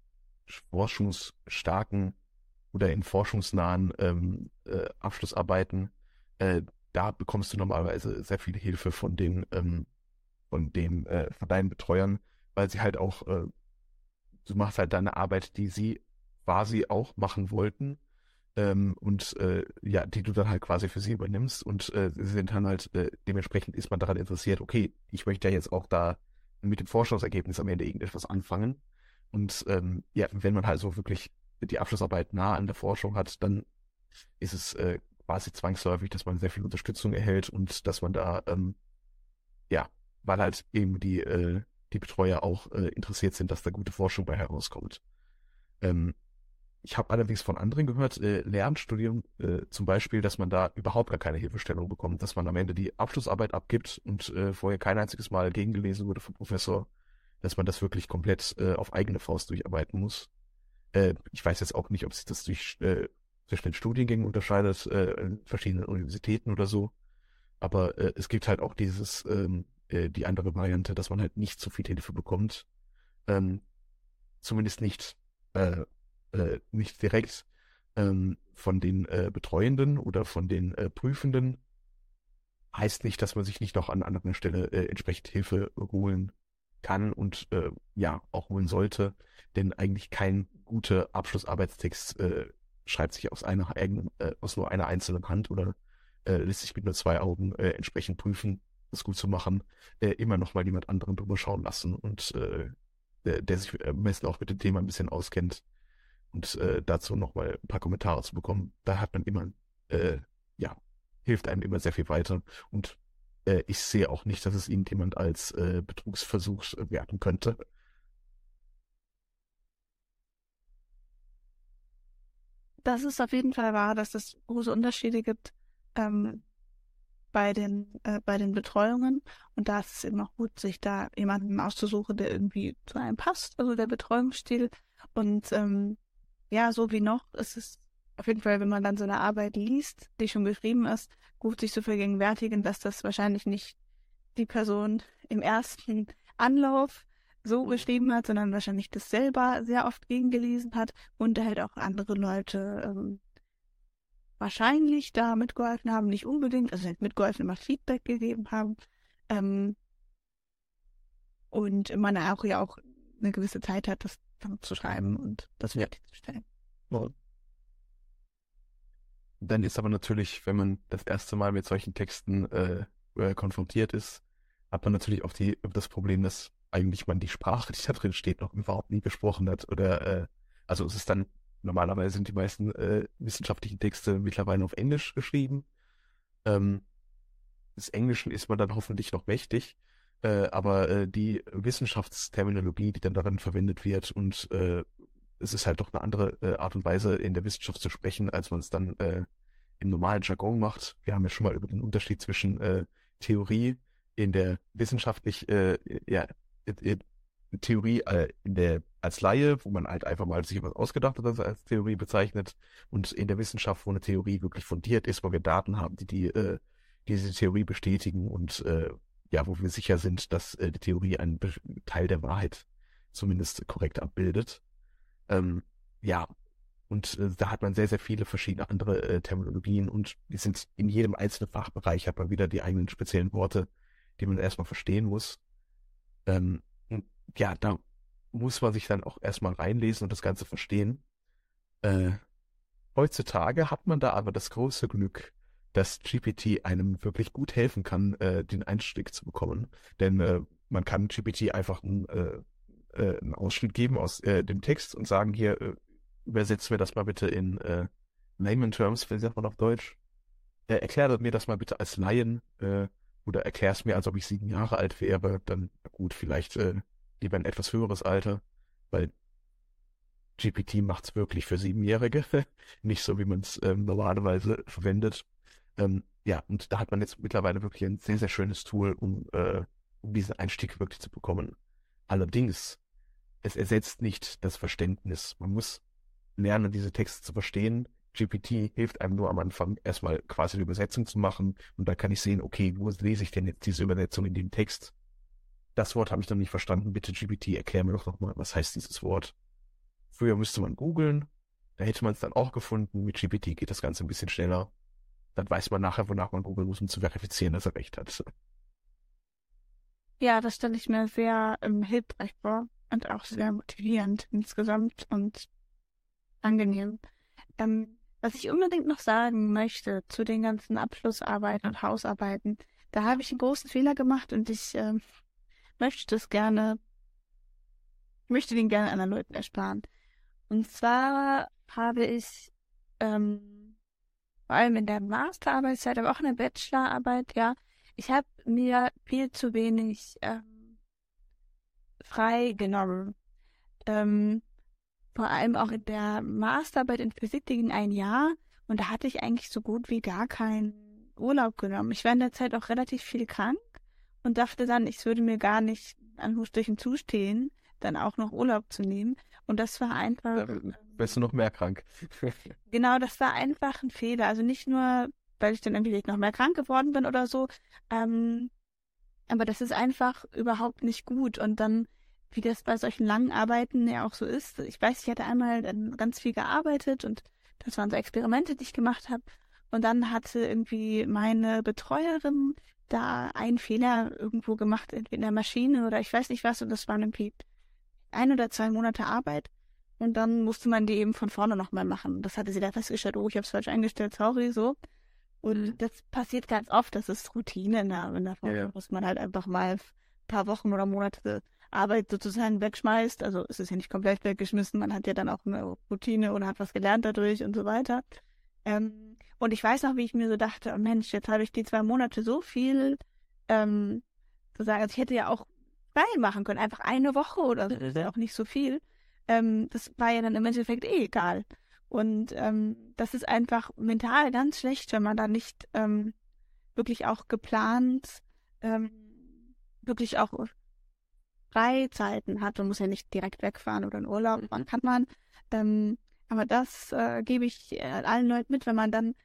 forschungsstarken oder in forschungsnahen ähm, äh, Abschlussarbeiten, äh, da bekommst du normalerweise sehr viel Hilfe von den ähm, von den äh, von deinen Betreuern, weil sie halt auch äh, du machst halt deine Arbeit, die sie quasi auch machen wollten ähm, und äh, ja, die du dann halt quasi für sie übernimmst und äh, sie sind dann halt äh, dementsprechend ist man daran interessiert, okay, ich möchte ja jetzt auch da mit dem Forschungsergebnis am Ende irgendetwas anfangen. Und ähm, ja, wenn man halt so wirklich die Abschlussarbeit nah an der Forschung hat, dann ist es äh, quasi zwangsläufig, dass man sehr viel Unterstützung erhält und dass man da, ähm, ja, weil halt eben die, äh, die Betreuer auch äh, interessiert sind, dass da gute Forschung bei herauskommt. Ähm, ich habe allerdings von anderen gehört, äh, Lernstudium äh, zum Beispiel, dass man da überhaupt gar keine Hilfestellung bekommt, dass man am Ende die Abschlussarbeit abgibt und äh, vorher kein einziges Mal gegengelesen wurde vom Professor, dass man das wirklich komplett äh, auf eigene Faust durcharbeiten muss. Äh, ich weiß jetzt auch nicht, ob sich das durch, äh, zwischen den Studiengängen unterscheidet, äh, in verschiedenen Universitäten oder so. Aber äh, es gibt halt auch dieses, ähm, äh, die andere Variante, dass man halt nicht so viel Hilfe bekommt. Ähm, zumindest nicht, äh, äh, nicht direkt ähm, von den äh, Betreuenden oder von den äh, Prüfenden. Heißt nicht, dass man sich nicht noch an anderer Stelle äh, entsprechend Hilfe holen kann und äh, ja auch holen sollte, denn eigentlich kein guter Abschlussarbeitstext äh, schreibt sich aus einer eigenen, äh, aus nur einer einzelnen Hand oder äh, lässt sich mit nur zwei Augen äh, entsprechend prüfen, das gut zu machen, äh, immer noch mal jemand anderen drüber schauen lassen und äh, der, der sich am besten auch mit dem Thema ein bisschen auskennt und äh, dazu noch mal ein paar Kommentare zu bekommen, da hat man immer, äh, ja, hilft einem immer sehr viel weiter und äh, ich sehe auch nicht, dass es irgendjemand als äh, Betrugsversuch werten könnte. Das ist auf jeden Fall wahr, dass es große Unterschiede gibt ähm, bei den äh, bei den Betreuungen. Und da ist es eben auch gut, sich da jemanden auszusuchen, der irgendwie zu einem passt, also der Betreuungsstil. Und ähm, ja, so wie noch ist es auf jeden Fall, wenn man dann so eine Arbeit liest, die schon geschrieben ist, gut sich zu vergegenwärtigen, dass das wahrscheinlich nicht die Person im ersten Anlauf so beschrieben hat, sondern wahrscheinlich das selber sehr oft gegengelesen hat und halt auch andere Leute ähm, wahrscheinlich da mitgeholfen haben, nicht unbedingt, also nicht mitgeholfen, immer Feedback gegeben haben. Ähm, und man auch ja auch eine gewisse Zeit hat, das dann zu schreiben und das fertigzustellen. Ja. Dann ist aber natürlich, wenn man das erste Mal mit solchen Texten äh, konfrontiert ist, hat man natürlich auch die, das Problem, dass eigentlich man die Sprache, die da drin steht, noch überhaupt nie gesprochen hat. Oder äh, also es ist dann, normalerweise sind die meisten äh, wissenschaftlichen Texte mittlerweile auf Englisch geschrieben. Ähm, des Englischen ist man dann hoffentlich noch mächtig, äh, aber äh, die Wissenschaftsterminologie, die dann darin verwendet wird und äh, es ist halt doch eine andere äh, Art und Weise in der Wissenschaft zu sprechen, als man es dann äh, im normalen Jargon macht. Wir haben ja schon mal über den Unterschied zwischen äh, Theorie in der wissenschaftlich, äh, ja, Theorie äh, in der als Laie, wo man halt einfach mal sich was ausgedacht hat, das als Theorie bezeichnet, und in der Wissenschaft, wo eine Theorie wirklich fundiert ist, wo wir Daten haben, die, die äh, diese Theorie bestätigen und äh, ja, wo wir sicher sind, dass äh, die Theorie einen Teil der Wahrheit zumindest korrekt abbildet. Ähm, ja, und äh, da hat man sehr, sehr viele verschiedene andere äh, Terminologien und die sind in jedem einzelnen Fachbereich hat man wieder die eigenen speziellen Worte, die man erstmal verstehen muss. Ähm, ja, da muss man sich dann auch erstmal reinlesen und das Ganze verstehen. Äh, heutzutage hat man da aber das große Glück, dass GPT einem wirklich gut helfen kann, äh, den Einstieg zu bekommen. Denn äh, man kann GPT einfach ein, äh, äh, einen Ausschnitt geben aus äh, dem Text und sagen, hier, äh, übersetzen wir das mal bitte in äh, Layman Terms, wie sagt man auf Deutsch? Äh, erklär mir das mal bitte als Laien äh, oder erklär es mir, als ob ich sieben Jahre alt wäre. Dann gut, vielleicht äh, lieber ein etwas höheres Alter, weil GPT macht's wirklich für Siebenjährige, [LAUGHS] nicht so, wie man es ähm, normalerweise verwendet. Ähm, ja, und da hat man jetzt mittlerweile wirklich ein sehr, sehr schönes Tool, um, äh, um diesen Einstieg wirklich zu bekommen. Allerdings, es ersetzt nicht das Verständnis. Man muss lernen, diese Texte zu verstehen. GPT hilft einem nur am Anfang erstmal quasi eine Übersetzung zu machen und da kann ich sehen, okay, wo lese ich denn jetzt diese Übersetzung in dem Text? Das Wort habe ich noch nicht verstanden. Bitte GPT, erklär mir doch nochmal, was heißt dieses Wort? Früher müsste man googeln, da hätte man es dann auch gefunden. Mit GPT geht das Ganze ein bisschen schneller. Dann weiß man nachher, wonach man googeln muss, um zu verifizieren, dass er recht hat. Ja, das stelle ich mir sehr ähm, hilfreich vor und auch sehr motivierend insgesamt und angenehm. Ähm, was ich unbedingt noch sagen möchte zu den ganzen Abschlussarbeiten und Hausarbeiten, da habe ich einen großen Fehler gemacht und ich äh, möchte das gerne, möchte den gerne anderen Leuten ersparen. Und zwar habe ich ähm, vor allem in der Masterarbeitszeit, aber auch in der Bachelorarbeit, ja, ich habe mir viel zu wenig ähm, frei genommen. Ähm, vor allem auch in der Masterarbeit in Physik, die ging ein Jahr und da hatte ich eigentlich so gut wie gar keinen Urlaub genommen. Ich war in der Zeit auch relativ viel krank und dachte dann, ich würde mir gar nicht an Hustlichen zustehen, dann auch noch Urlaub zu nehmen. Und das war einfach. Ja, wärst du noch mehr krank. [LAUGHS] genau, das war einfach ein Fehler. Also nicht nur, weil ich dann irgendwie noch mehr krank geworden bin oder so, ähm, aber das ist einfach überhaupt nicht gut. Und dann, wie das bei solchen langen Arbeiten ja auch so ist, ich weiß, ich hatte einmal dann ganz viel gearbeitet und das waren so Experimente, die ich gemacht habe. Und dann hatte irgendwie meine Betreuerin da einen Fehler irgendwo gemacht, entweder in der Maschine oder ich weiß nicht was, und das waren irgendwie ein oder zwei Monate Arbeit. Und dann musste man die eben von vorne nochmal machen. Das hatte sie da festgestellt, oh, ich habe es falsch eingestellt, sorry, so. Und mhm. das passiert ganz oft, das ist Routine in der, in der Forschung, ja, ja. dass man halt einfach mal ein paar Wochen oder Monate Arbeit sozusagen wegschmeißt. Also es ist ja nicht komplett weggeschmissen, man hat ja dann auch eine Routine oder hat was gelernt dadurch und so weiter. Ähm, und ich weiß noch, wie ich mir so dachte, oh Mensch, jetzt habe ich die zwei Monate so viel, ähm, sozusagen, also ich hätte ja auch frei machen können, einfach eine Woche oder so, das ist ja auch nicht so viel. Ähm, das war ja dann im Endeffekt eh egal. Und ähm, das ist einfach mental ganz schlecht, wenn man da nicht ähm, wirklich auch geplant, ähm, wirklich auch Freizeiten hat und muss ja nicht direkt wegfahren oder in Urlaub, mhm. kann man. Ähm, aber das äh, gebe ich äh, allen Leuten mit, wenn man dann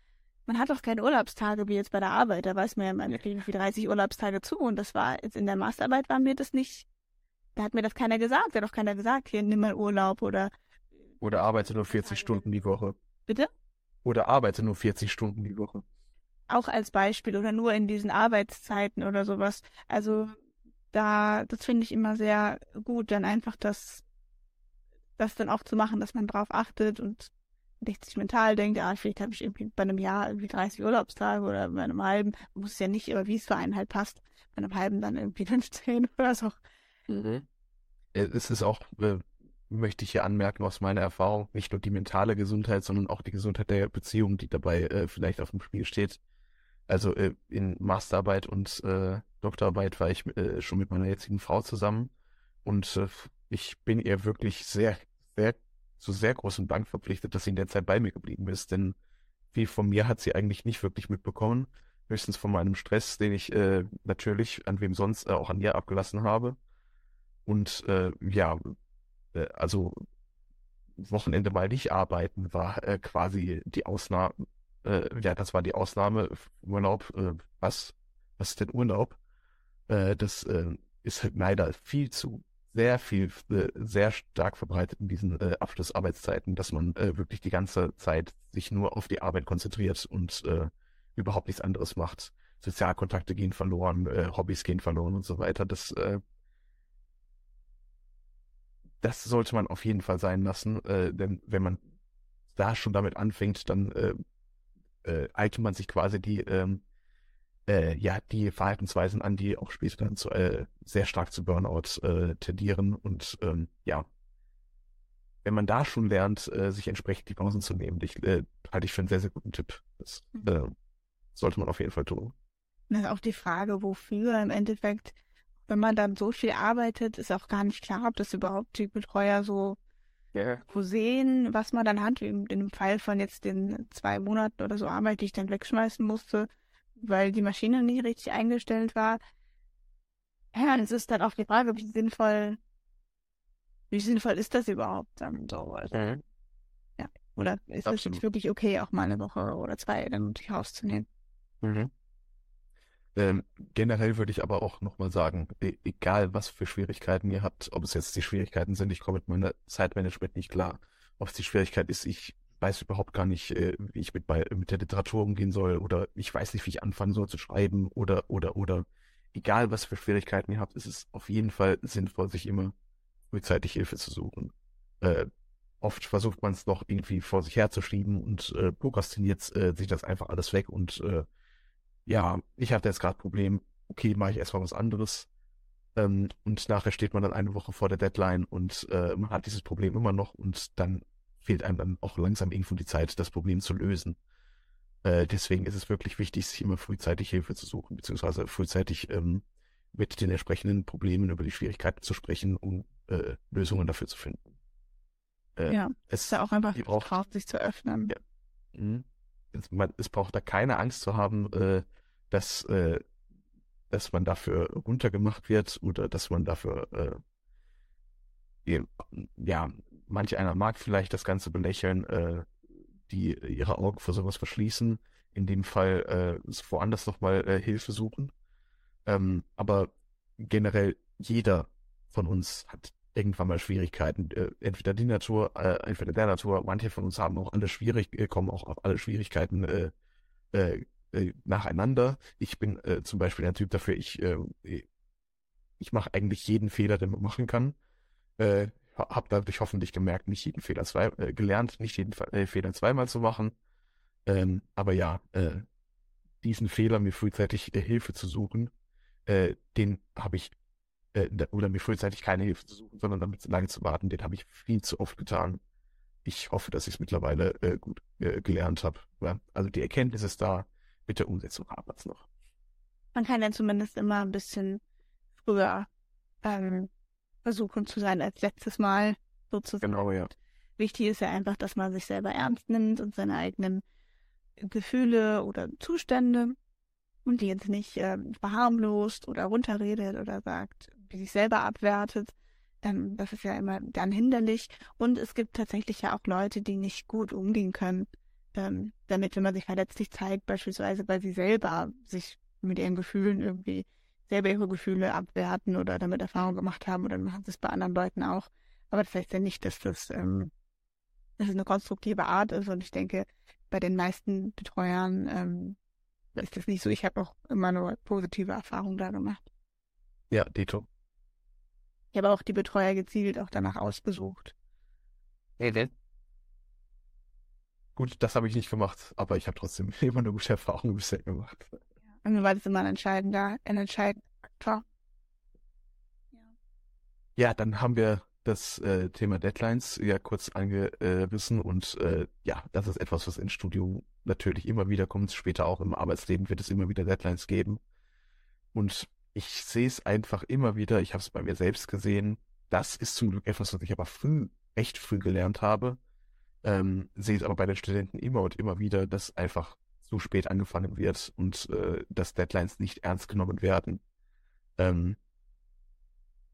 man hat doch keine Urlaubstage wie jetzt bei der Arbeit. Da weiß man ja, man kriegt wie 30 Urlaubstage zu. Und das war jetzt in der Masterarbeit war mir das nicht, da hat mir das keiner gesagt. Da hat doch keiner gesagt, hier nimm mal Urlaub oder. Oder arbeite nur 40 Stunden die Woche. Bitte? Oder arbeite nur 40 Stunden die Woche. Auch als Beispiel oder nur in diesen Arbeitszeiten oder sowas. Also da, das finde ich immer sehr gut, dann einfach das, das dann auch zu machen, dass man drauf achtet und nicht sich mental denkt, ah, vielleicht habe ich irgendwie bei einem Jahr irgendwie 30 Urlaubstage oder bei einem halben, muss es ja nicht, aber wie es für einen halt passt, bei einem halben dann irgendwie [LAUGHS] 15 oder so. Mhm. Es ist auch, äh, möchte ich hier anmerken aus meiner Erfahrung, nicht nur die mentale Gesundheit, sondern auch die Gesundheit der Beziehung, die dabei äh, vielleicht auf dem Spiel steht. Also äh, in Masterarbeit und äh, Doktorarbeit war ich äh, schon mit meiner jetzigen Frau zusammen. Und äh, ich bin ihr wirklich sehr, sehr, zu sehr großen Dank verpflichtet, dass sie in der Zeit bei mir geblieben ist, denn viel von mir hat sie eigentlich nicht wirklich mitbekommen, höchstens von meinem Stress, den ich äh, natürlich an wem sonst äh, auch an ihr abgelassen habe. Und äh, ja, äh, also Wochenende mal nicht arbeiten war äh, quasi die Ausnahme, äh, ja, das war die Ausnahme. Urlaub, äh, was? Was ist denn Urlaub? Äh, das äh, ist halt leider viel zu sehr viel, äh, sehr stark verbreitet in diesen äh, Abschlussarbeitszeiten, dass man wirklich die ganze Zeit sich nur auf die Arbeit konzentriert und überhaupt nichts anderes macht. Sozialkontakte gehen verloren, Hobbys gehen verloren und so weiter. Das, das sollte man auf jeden Fall sein lassen, äh, denn wenn man da schon damit anfängt, dann äh, äh, eignet man sich quasi die, ähm, äh, ja, die Verhaltensweisen an, die auch später dann zu, äh, sehr stark zu Burnout äh, tendieren. Und ähm, ja, wenn man da schon lernt, äh, sich entsprechend die Pausen zu nehmen, ich, äh, halte ich für einen sehr, sehr guten Tipp. Das mhm. äh, sollte man auf jeden Fall tun. Das ist auch die Frage, wofür im Endeffekt, wenn man dann so viel arbeitet, ist auch gar nicht klar, ob das überhaupt die Betreuer so yeah. sehen, was man dann hat, in dem Fall von jetzt den zwei Monaten oder so Arbeit, die ich dann wegschmeißen musste, weil die Maschine nicht richtig eingestellt war. Ja, es ist dann auch die Frage, wie sinnvoll, wie sinnvoll ist das überhaupt dann so? Also, mhm. Ja. Oder ist es wirklich okay, auch mal eine Woche oder zwei dann sich rauszunehmen? Mhm. Ähm, generell würde ich aber auch nochmal sagen, e egal was für Schwierigkeiten ihr habt, ob es jetzt die Schwierigkeiten sind, ich komme mit meiner Zeitmanagement nicht klar, ob es die Schwierigkeit ist, ich weiß überhaupt gar nicht, äh, wie ich mit, bei, mit der Literatur umgehen soll oder ich weiß nicht, wie ich anfangen soll zu schreiben oder, oder, oder. Egal was für Schwierigkeiten ihr habt, ist es auf jeden Fall sinnvoll, sich immer frühzeitig Hilfe zu suchen. Äh, oft versucht man es noch irgendwie vor sich herzuschieben und äh, prokrastiniert äh, sich das einfach alles weg und äh, ja, ich hatte jetzt gerade Problem, okay, mache ich erstmal was anderes. Ähm, und nachher steht man dann eine Woche vor der Deadline und äh, man hat dieses Problem immer noch und dann fehlt einem dann auch langsam irgendwo die Zeit, das Problem zu lösen. Äh, deswegen ist es wirklich wichtig, sich immer frühzeitig Hilfe zu suchen, beziehungsweise frühzeitig ähm, mit den entsprechenden Problemen über die Schwierigkeiten zu sprechen, um äh, Lösungen dafür zu finden. Äh, ja, es ist ja auch einfach braucht, drauf, sich zu öffnen. Ja. Mhm. Man, es braucht da keine Angst zu haben, äh, dass, äh, dass man dafür runtergemacht wird oder dass man dafür, äh, ja, manch einer mag vielleicht das Ganze belächeln, äh, die ihre Augen vor sowas verschließen, in dem Fall äh, woanders nochmal äh, Hilfe suchen. Ähm, aber generell jeder von uns hat irgendwann mal Schwierigkeiten. Äh, entweder die Natur, äh, entweder der Natur, manche von uns haben auch alle schwierig, äh, kommen auch auf alle Schwierigkeiten äh, äh, äh, nacheinander. Ich bin äh, zum Beispiel ein Typ dafür, ich, äh, ich mache eigentlich jeden Fehler, den man machen kann. Äh, hab dadurch hoffentlich gemerkt, nicht jeden Fehler zwei, äh, gelernt, nicht jeden äh, Fehler zweimal zu machen. Ähm, aber ja, äh, diesen Fehler, mir frühzeitig äh, Hilfe zu suchen, den habe ich, äh, oder mir frühzeitig keine Hilfe zu suchen, sondern damit lange zu warten, den habe ich viel zu oft getan. Ich hoffe, dass ich es mittlerweile äh, gut äh, gelernt habe. Ja? Also die Erkenntnis ist da, mit der Umsetzung hapert es noch. Man kann ja zumindest immer ein bisschen früher ähm, versuchen zu sein als letztes Mal sozusagen. Genau, ja. Wichtig ist ja einfach, dass man sich selber ernst nimmt und seine eigenen Gefühle oder Zustände und die jetzt nicht äh, verharmlost oder runterredet oder sagt, sich selber abwertet. Dann, das ist ja immer dann hinderlich. Und es gibt tatsächlich ja auch Leute, die nicht gut umgehen können, ähm, damit, wenn man sich verletzlich zeigt, beispielsweise, weil sie selber sich mit ihren Gefühlen irgendwie selber ihre Gefühle abwerten oder damit Erfahrung gemacht haben oder machen sie es bei anderen Leuten auch. Aber das heißt ja nicht, dass das, ähm, dass es eine konstruktive Art ist. Und ich denke, bei den meisten Betreuern ähm, ist das nicht so. Ich habe auch immer nur positive Erfahrungen da gemacht. Ja, Dito. Ich habe auch die Betreuer gezielt auch danach ausgesucht. Gut, das habe ich nicht gemacht, aber ich habe trotzdem [LAUGHS] immer eine gute Erfahrung bisher gemacht. Und mir war das immer ein entscheidender, ein entscheidender Faktor. Ja, dann haben wir das äh, Thema Deadlines ja kurz angerissen und äh, ja, das ist etwas, was ins Studium natürlich immer wieder kommt. Später auch im Arbeitsleben wird es immer wieder Deadlines geben. Und ich sehe es einfach immer wieder, ich habe es bei mir selbst gesehen. Das ist zum Glück etwas, was ich aber früh, echt früh gelernt habe. Ähm, sehe es aber bei den Studenten immer und immer wieder, dass einfach zu spät angefangen wird und äh, dass Deadlines nicht ernst genommen werden. Ähm,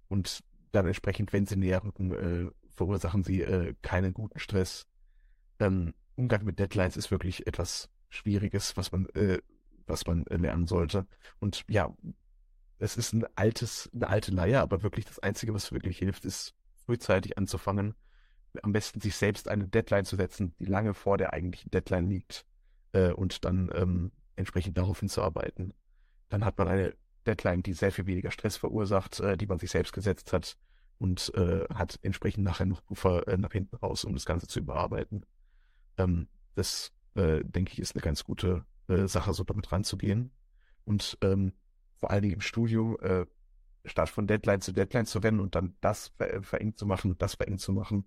und dann entsprechend, wenn sie näher rücken, äh, verursachen sie äh, keinen guten Stress. Ähm, Umgang mit Deadlines ist wirklich etwas Schwieriges, was man, äh, was man äh, lernen sollte. Und ja, es ist ein altes, eine alte Leier, aber wirklich das Einzige, was wirklich hilft, ist frühzeitig anzufangen. Am besten sich selbst eine Deadline zu setzen, die lange vor der eigentlichen Deadline liegt, äh, und dann ähm, entsprechend darauf hinzuarbeiten. Dann hat man eine Deadline, die sehr viel weniger Stress verursacht, äh, die man sich selbst gesetzt hat und äh, hat entsprechend nachher noch Puffer äh, nach hinten raus, um das Ganze zu überarbeiten. Ähm, das, äh, denke ich, ist eine ganz gute äh, Sache, so damit ranzugehen. Und ähm, vor allen Dingen im Studium, äh, statt von Deadline zu Deadline zu rennen und dann das ver verengt zu machen und das verengt zu machen,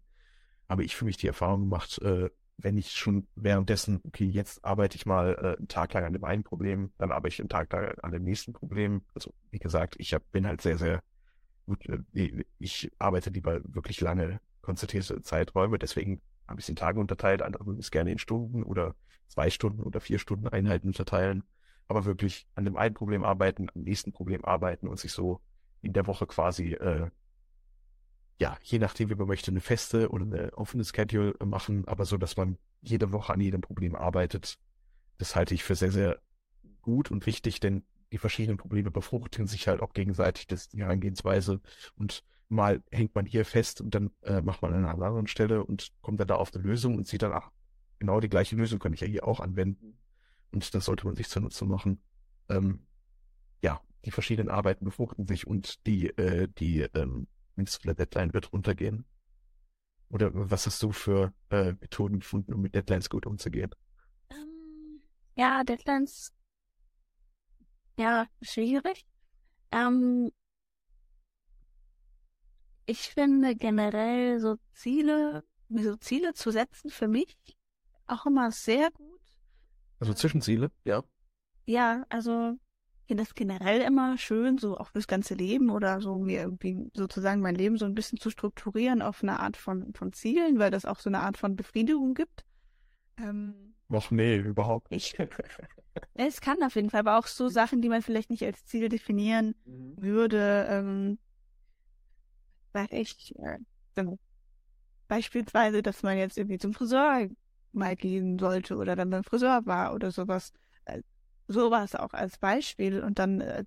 habe ich für mich die Erfahrung gemacht, äh, wenn ich schon währenddessen, okay, jetzt arbeite ich mal äh, einen Tag lang an dem einen Problem, dann arbeite ich einen Tag lang an dem nächsten Problem. Also wie gesagt, ich hab, bin halt sehr, sehr gut, äh, ich arbeite lieber wirklich lange konzentrierte Zeiträume, deswegen habe ich es in Tagen unterteilt, andere würden es gerne in Stunden oder zwei Stunden oder vier Stunden Einheiten unterteilen, aber wirklich an dem einen Problem arbeiten, am nächsten Problem arbeiten und sich so in der Woche quasi äh, ja, je nachdem, wie man möchte, eine feste oder eine offene Schedule machen, aber so, dass man jede Woche an jedem Problem arbeitet. Das halte ich für sehr, sehr gut und wichtig, denn die verschiedenen Probleme befruchten sich halt auch gegenseitig, das ist die Herangehensweise. Und mal hängt man hier fest und dann äh, macht man an einer anderen Stelle und kommt dann da auf eine Lösung und sieht dann, ach, genau die gleiche Lösung kann ich ja hier auch anwenden. Und das sollte man sich zunutze machen. Ähm, ja, die verschiedenen Arbeiten befruchten sich und die, äh, die ähm, Mindestfehler Deadline wird runtergehen? Oder was hast du für äh, Methoden gefunden, um mit Deadlines gut umzugehen? Ähm, ja, Deadlines, ja, schwierig. Ähm, ich finde generell so Ziele, so Ziele zu setzen für mich auch immer sehr gut. Also Zwischenziele, ja. Ja, also finde das generell immer schön, so auch fürs ganze Leben oder so mir irgendwie sozusagen mein Leben so ein bisschen zu strukturieren auf eine Art von, von Zielen, weil das auch so eine Art von Befriedigung gibt. Ähm, Ach nee, überhaupt nicht. [LAUGHS] es kann auf jeden Fall, aber auch so Sachen, die man vielleicht nicht als Ziel definieren mhm. würde, ähm, weil ich, äh, beispielsweise, dass man jetzt irgendwie zum Friseur mal gehen sollte oder dann beim Friseur war oder sowas. Äh, sowas auch als Beispiel und dann äh,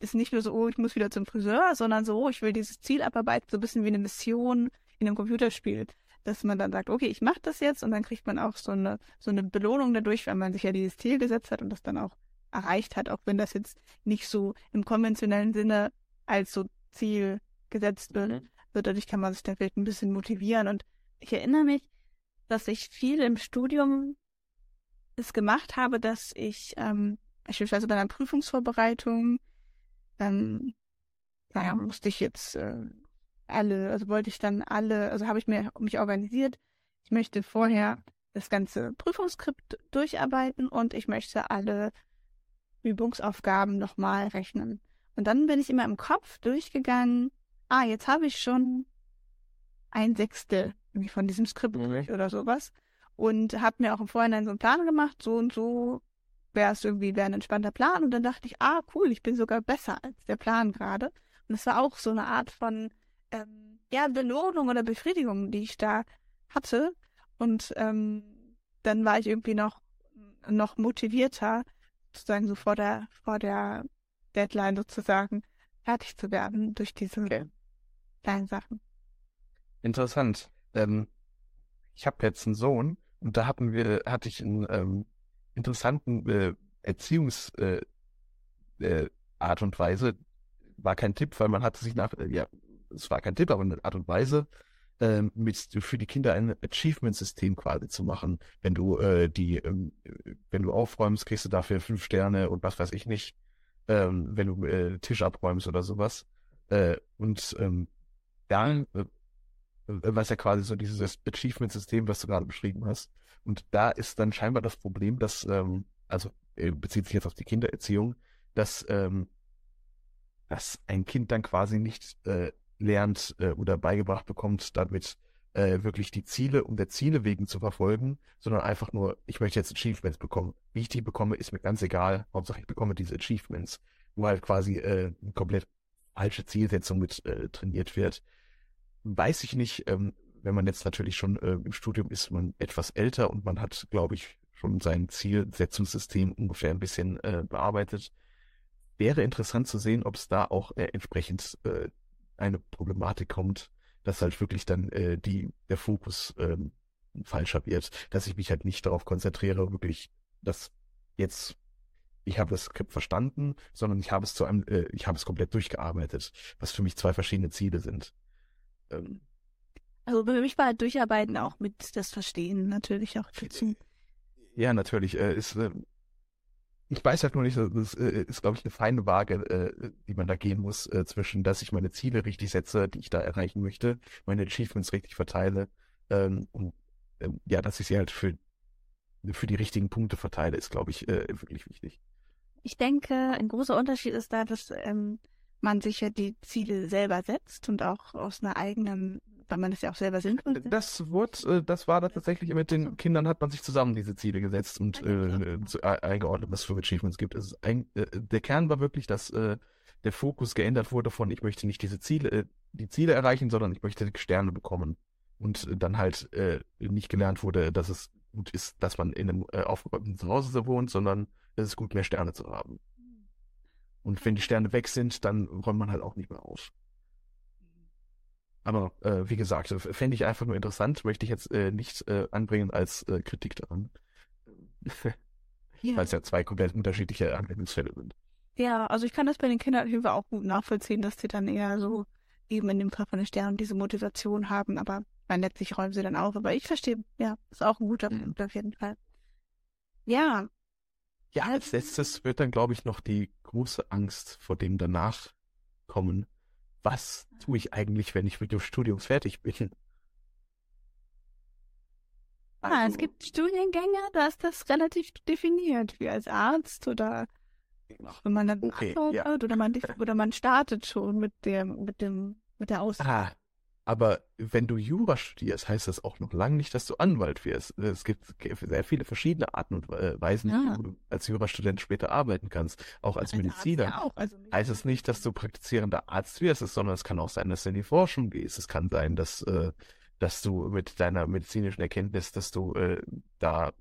ist nicht nur so, oh, ich muss wieder zum Friseur, sondern so, oh, ich will dieses Ziel abarbeiten, so ein bisschen wie eine Mission in einem Computerspiel. Dass man dann sagt, okay, ich mache das jetzt und dann kriegt man auch so eine, so eine Belohnung dadurch, weil man sich ja dieses Ziel gesetzt hat und das dann auch erreicht hat, auch wenn das jetzt nicht so im konventionellen Sinne als so Ziel gesetzt wird. Mhm. Dadurch kann man sich da vielleicht ein bisschen motivieren. Und ich erinnere mich, dass ich viel im Studium es gemacht habe, dass ich ähm, beispielsweise bei einer Prüfungsvorbereitung, ähm, naja, musste ich jetzt äh, alle, also wollte ich dann alle, also habe ich mir mich organisiert. Ich möchte vorher das ganze Prüfungsskript durcharbeiten und ich möchte alle Übungsaufgaben nochmal rechnen. Und dann bin ich immer im Kopf durchgegangen, ah, jetzt habe ich schon ein Sechstel von diesem Skript mhm. oder sowas und habe mir auch im Vorhinein so einen Plan gemacht, so und so wäre es irgendwie wäre ein entspannter Plan und dann dachte ich, ah cool, ich bin sogar besser als der Plan gerade und es war auch so eine Art von ähm, ja Belohnung oder Befriedigung, die ich da hatte und ähm, dann war ich irgendwie noch noch motivierter sozusagen so vor der vor der Deadline sozusagen fertig zu werden durch diese okay. kleinen Sachen. Interessant. Ähm, ich habe jetzt einen Sohn und da hatten wir, hatte ich einen ähm, interessanten äh, Erziehungsart äh, äh, und Weise. war kein Tipp, weil man hatte sich nach, äh, ja, es war kein Tipp, aber eine Art und Weise, ähm, mit für die Kinder ein Achievement-System quasi zu machen. Wenn du äh, die, ähm, wenn du aufräumst, kriegst du dafür fünf Sterne und was weiß ich nicht. Ähm, wenn du äh, Tisch abräumst oder sowas. Äh, und ähm, äh, was ja quasi so dieses Achievement-System, was du gerade beschrieben hast. Und da ist dann scheinbar das Problem, dass, ähm, also äh, bezieht sich jetzt auf die Kindererziehung, dass, ähm, dass ein Kind dann quasi nicht äh, lernt äh, oder beigebracht bekommt, damit äh, wirklich die Ziele um der Ziele wegen zu verfolgen, sondern einfach nur, ich möchte jetzt Achievements bekommen. Wie ich die bekomme, ist mir ganz egal. Hauptsache, ich bekomme diese Achievements, wo halt quasi äh, eine komplett falsche Zielsetzung mit äh, trainiert wird. Weiß ich nicht, ähm, wenn man jetzt natürlich schon äh, im Studium ist, man etwas älter und man hat, glaube ich, schon sein Zielsetzungssystem ungefähr ein bisschen äh, bearbeitet. Wäre interessant zu sehen, ob es da auch äh, entsprechend äh, eine Problematik kommt, dass halt wirklich dann äh, die der Fokus ähm, falscher wird, dass ich mich halt nicht darauf konzentriere, wirklich, dass jetzt ich habe das Skript verstanden, sondern ich habe es zu einem, äh, ich habe es komplett durchgearbeitet, was für mich zwei verschiedene Ziele sind. Ähm, also für mich war halt Durcharbeiten auch mit das Verstehen natürlich auch dazu. Ja, natürlich. Äh, ist, äh, ich weiß halt nur nicht, das äh, ist, glaube ich, eine feine Waage, äh, die man da gehen muss, äh, zwischen, dass ich meine Ziele richtig setze, die ich da erreichen möchte, meine Achievements richtig verteile ähm, und ähm, ja, dass ich sie halt für, für die richtigen Punkte verteile, ist, glaube ich, äh, wirklich wichtig. Ich denke, ein großer Unterschied ist da, dass ähm, man sich ja die Ziele selber setzt und auch aus einer eigenen weil man das ja auch selber sinnvoll findet. Das wurde, äh, das war da tatsächlich mit den Kindern hat man sich zusammen diese Ziele gesetzt und äh, zu, äh, eingeordnet, was für Achievements gibt. Es ein, äh, der Kern war wirklich, dass äh, der Fokus geändert wurde von ich möchte nicht diese Ziele, äh, die Ziele erreichen, sondern ich möchte Sterne bekommen. Und dann halt äh, nicht gelernt wurde, dass es gut ist, dass man in einem äh, aufgeräumten Zuhause wohnt, sondern es ist gut, mehr Sterne zu haben. Und wenn die Sterne weg sind, dann räumt man halt auch nicht mehr auf. Aber äh, wie gesagt, fände ich einfach nur interessant, möchte ich jetzt äh, nicht äh, anbringen als äh, Kritik daran. ja. Weil es ja zwei komplett unterschiedliche Anwendungsfälle sind. Ja, also ich kann das bei den Kindern auf auch gut nachvollziehen, dass sie dann eher so eben in dem Fall von den Sternen diese Motivation haben, aber mein letztlich räumen sie dann auf. Aber ich verstehe, ja, ist auch ein guter mhm. Punkt auf jeden Fall. Ja. Ja, als letztes wird dann, glaube ich, noch die große Angst vor dem danach kommen, was tue ich eigentlich, wenn ich mit dem Studium fertig bin? Also, ah, es gibt Studiengänge, da ist das relativ definiert, wie als Arzt oder wenn man dann okay, ja. oder man oder man startet schon mit dem mit dem mit der Ausbildung. Ah, aber wenn du Jura studierst, heißt das auch noch lange nicht, dass du Anwalt wirst. Es gibt sehr viele verschiedene Arten und äh, Weisen, ja. wie du als Jurastudent später arbeiten kannst. Auch als, als Mediziner. Ja auch. Also heißt es nicht, dass du praktizierender Arzt wirst, sondern es kann auch sein, dass du in die Forschung gehst. Es kann sein, dass, äh, dass du mit deiner medizinischen Erkenntnis, dass du äh, da,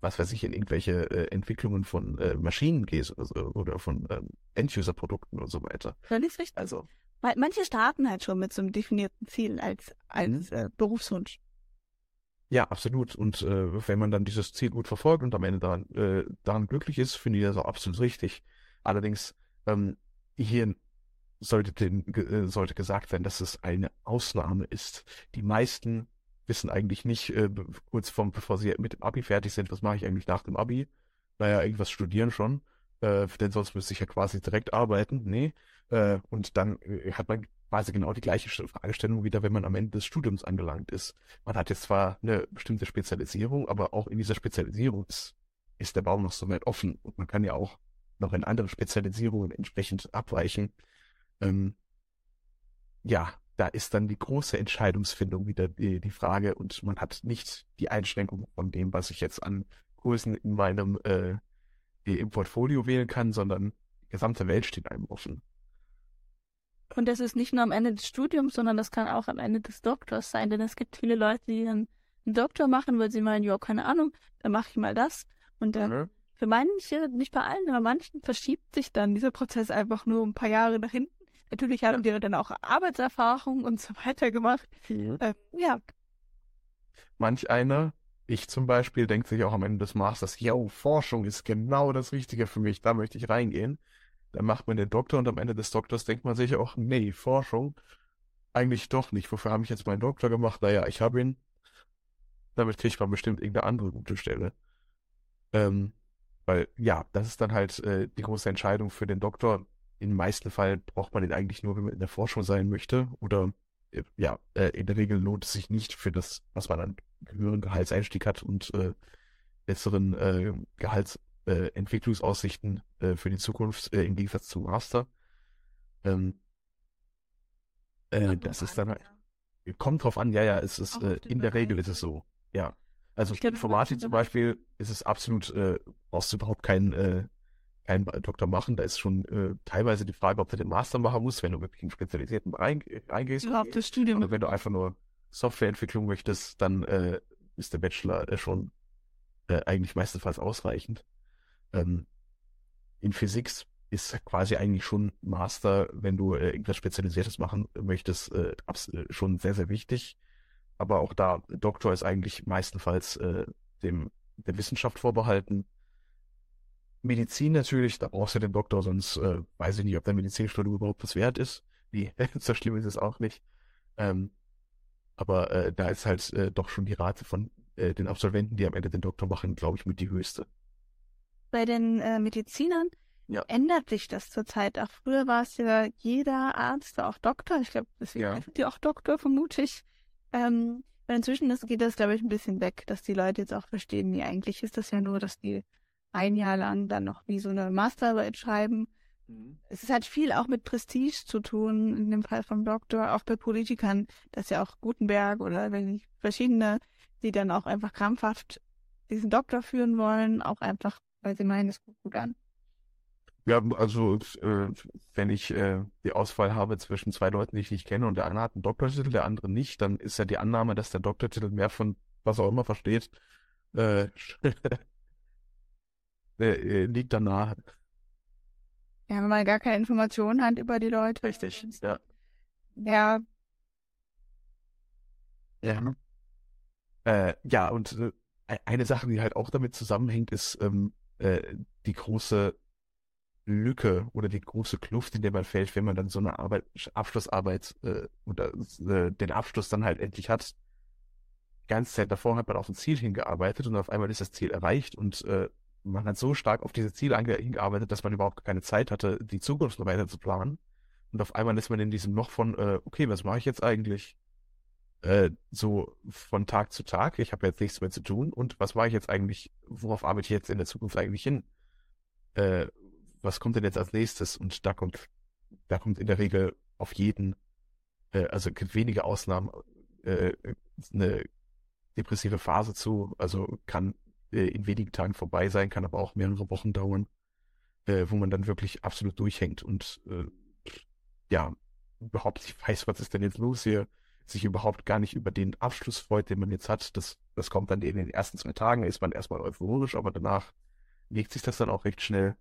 was weiß ich, in irgendwelche äh, Entwicklungen von Maschinen gehst oder, so, oder von ähm, End-User-Produkten und so weiter. Völlig richtig. Also weil manche starten halt schon mit so einem definierten Ziel als, als mhm. äh, Berufswunsch. Ja, absolut. Und äh, wenn man dann dieses Ziel gut verfolgt und am Ende daran, äh, daran glücklich ist, finde ich das auch absolut richtig. Allerdings, ähm, hier sollte, den, äh, sollte gesagt werden, dass es eine Ausnahme ist. Die meisten wissen eigentlich nicht, äh, kurz vorm, bevor sie mit dem Abi fertig sind, was mache ich eigentlich nach dem Abi? Naja, irgendwas studieren schon. Äh, denn sonst müsste ich ja quasi direkt arbeiten. Nee, äh, und dann äh, hat man quasi genau die gleiche Fragestellung wieder, wenn man am Ende des Studiums angelangt ist. Man hat jetzt zwar eine bestimmte Spezialisierung, aber auch in dieser Spezialisierung ist, ist der Baum noch so weit offen und man kann ja auch noch in andere Spezialisierungen entsprechend abweichen. Ähm, ja, da ist dann die große Entscheidungsfindung wieder die, die Frage und man hat nicht die Einschränkung von dem, was ich jetzt an Kursen in meinem äh, im Portfolio wählen kann, sondern die gesamte Welt steht einem offen. Und das ist nicht nur am Ende des Studiums, sondern das kann auch am Ende des Doktors sein, denn es gibt viele Leute, die dann einen Doktor machen, weil sie meinen, ja, keine Ahnung, dann mache ich mal das. Und dann mhm. für manche, nicht bei allen, aber manchen verschiebt sich dann dieser Prozess einfach nur ein paar Jahre nach hinten. Natürlich haben die dann auch Arbeitserfahrung und so weiter gemacht. Mhm. Äh, ja. Manch einer, ich zum Beispiel, denkt sich auch am Ende des Masters, yo, Forschung ist genau das Richtige für mich, da möchte ich reingehen. Dann macht man den Doktor und am Ende des Doktors denkt man sich auch, nee, Forschung, eigentlich doch nicht. Wofür habe ich jetzt meinen Doktor gemacht? Naja, ich habe ihn. Damit kriegt man bestimmt irgendeine andere gute Stelle. Ähm, weil, ja, das ist dann halt äh, die große Entscheidung für den Doktor. In meisten Fällen braucht man den eigentlich nur, wenn man in der Forschung sein möchte. Oder äh, ja, äh, in der Regel lohnt es sich nicht für das, was man an höheren Gehaltseinstieg hat und äh, besseren äh, Gehaltsentwicklungsaussichten äh, für die Zukunft äh, im Gegensatz zum Master. Ähm, äh, das ist dann halt, kommt drauf an, ja, ja, es ist, äh, in der Regel ist es so, ja. Also glaub, Informatik zum Beispiel ist es absolut, äh, brauchst du überhaupt keinen, äh, keinen Doktor machen. Da ist schon äh, teilweise die Frage, ob du den Master machen musst, wenn du wirklich in spezialisierten Bereich reingehst. Überhaupt das Studium. Oder wenn du einfach nur Softwareentwicklung möchtest, dann äh, ist der Bachelor äh, schon äh, eigentlich meistenfalls ausreichend. Ähm, in Physik ist quasi eigentlich schon Master, wenn du äh, irgendwas Spezialisiertes machen möchtest, äh, äh, schon sehr, sehr wichtig. Aber auch da, Doktor ist eigentlich meistenfalls äh, dem der Wissenschaft vorbehalten. Medizin natürlich, da brauchst du den Doktor, sonst äh, weiß ich nicht, ob dein Medizinstudium überhaupt was wert ist. [LAUGHS] Nee, so schlimm ist es auch nicht. Ähm, aber äh, da ist halt äh, doch schon die Rate von äh, den Absolventen, die am Ende den Doktor machen, glaube ich, mit die höchste. Bei den äh, Medizinern Ja. ändert sich das zurzeit. Auch früher war es ja jeder Arzt war auch Doktor. Ich glaube, deswegen Ja. heißen die auch Doktor, vermute ich. Ähm, und inzwischen ist, geht das, glaube ich, ein bisschen weg, dass die Leute jetzt auch verstehen, nee, eigentlich ist das ja nur, dass die ein Jahr lang dann noch wie so eine Masterarbeit schreiben. Es ist halt viel auch mit Prestige zu tun, in dem Fall vom Doktor, auch bei Politikern, dass ja auch Gutenberg oder verschiedene, die dann auch einfach krampfhaft diesen Doktor führen wollen, auch einfach, weil sie meinen, es guckt gut an. Ja, also äh, wenn ich äh, die Auswahl habe zwischen zwei Leuten, die ich nicht kenne und der eine hat einen Doktortitel, der andere nicht, dann ist ja die Annahme, dass der Doktortitel mehr von was auch immer versteht, äh, [LAUGHS] äh, liegt da nahe. Ja, wenn man gar keine Informationen hat über die Leute. Richtig, ja. Ja, Ja. Ja, und e- eine Sache, die halt auch damit zusammenhängt, ist ähm, äh, die große Lücke oder die große Kluft, in der man fällt, wenn man dann so eine Arbeit, Abschlussarbeit äh, oder äh, den Abschluss dann halt endlich hat. Die ganze Zeit davor hat man auf ein Ziel hingearbeitet und auf einmal ist das Ziel erreicht und äh, man hat so stark auf dieses Ziel ange- hingearbeitet, dass man überhaupt keine Zeit hatte, die Zukunft noch weiter zu planen. Und auf einmal ist man in diesem Loch von, äh, okay, was mache ich jetzt eigentlich? Äh, so von Tag zu Tag, ich habe jetzt nichts mehr zu tun. Und was mache ich jetzt eigentlich, worauf arbeite ich jetzt in der Zukunft eigentlich hin? Äh, was kommt denn jetzt als nächstes? Und da kommt, da kommt in der Regel auf jeden, äh, also gibt wenige Ausnahmen, äh, eine depressive Phase zu, also kann äh, in wenigen Tagen vorbei sein, kann aber auch mehrere Wochen dauern, äh, wo man dann wirklich absolut durchhängt. Und äh, ja, überhaupt nicht weiß, was ist denn jetzt los hier, sich überhaupt gar nicht über den Abschluss freut, den man jetzt hat. Das, das kommt dann in den ersten zwei Tagen, da ist man erstmal euphorisch, aber danach legt sich das dann auch recht schnell.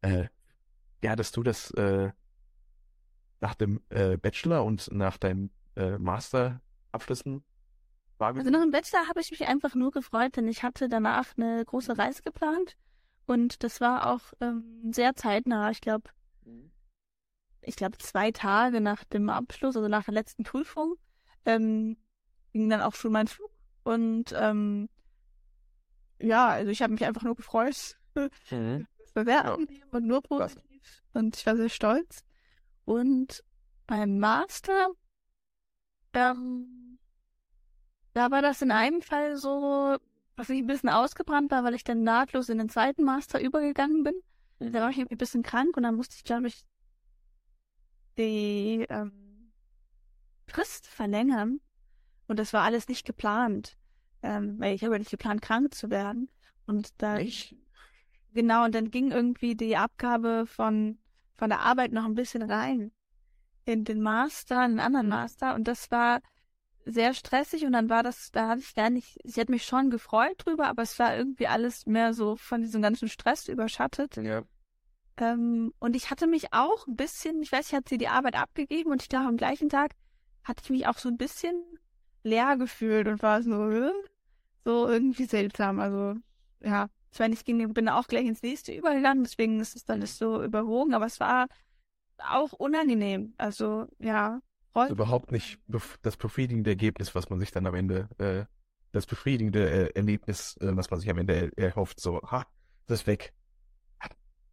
Äh, ja, dass du das äh, nach dem äh, Bachelor und nach deinem äh, Master abschließen Also nach dem Bachelor habe ich mich einfach nur gefreut, denn ich hatte danach eine große Reise geplant und das war auch ähm, sehr zeitnah. Ich glaube, ich glaube zwei Tage nach dem Abschluss, also nach der letzten Prüfung, ähm, ging dann auch schon mein Flug und ähm, ja, also ich habe mich einfach nur gefreut. Mhm. [LAUGHS] Sehr Ja. und nur positiv und ich war sehr stolz. Und beim Master, ähm, da war das in einem Fall so, dass ich ein bisschen ausgebrannt war, weil ich dann nahtlos in den zweiten Master übergegangen bin. Da war ich irgendwie ein bisschen krank und dann musste ich, glaube ich, die ähm, Frist verlängern. Und das war alles nicht geplant. Ähm, weil ich habe ja nicht geplant, krank zu werden. Und da Ich? Genau, und dann ging irgendwie die Abgabe von, von der Arbeit noch ein bisschen rein in den Master, in den anderen Master. Und das war sehr stressig und dann war das, da hatte ich gar nicht, ich hätte mich schon gefreut drüber, aber es war irgendwie alles mehr so von diesem ganzen Stress überschattet. Ja. Ähm, und ich hatte mich auch ein bisschen, ich weiß, ich hatte die Arbeit abgegeben und ich glaube, am gleichen Tag hatte ich mich auch so ein bisschen leer gefühlt und war so, äh, so irgendwie seltsam. Also, ja, Ich meine, ich ging, bin auch gleich ins nächste übergegangen, deswegen ist es dann nicht so überwogen, aber es war auch unangenehm. Also, ja. Voll. Überhaupt nicht das befriedigende Ergebnis, was man sich dann am Ende, äh, das befriedigende äh, Erlebnis, äh, was man sich am Ende erhofft, so, ha, das ist weg.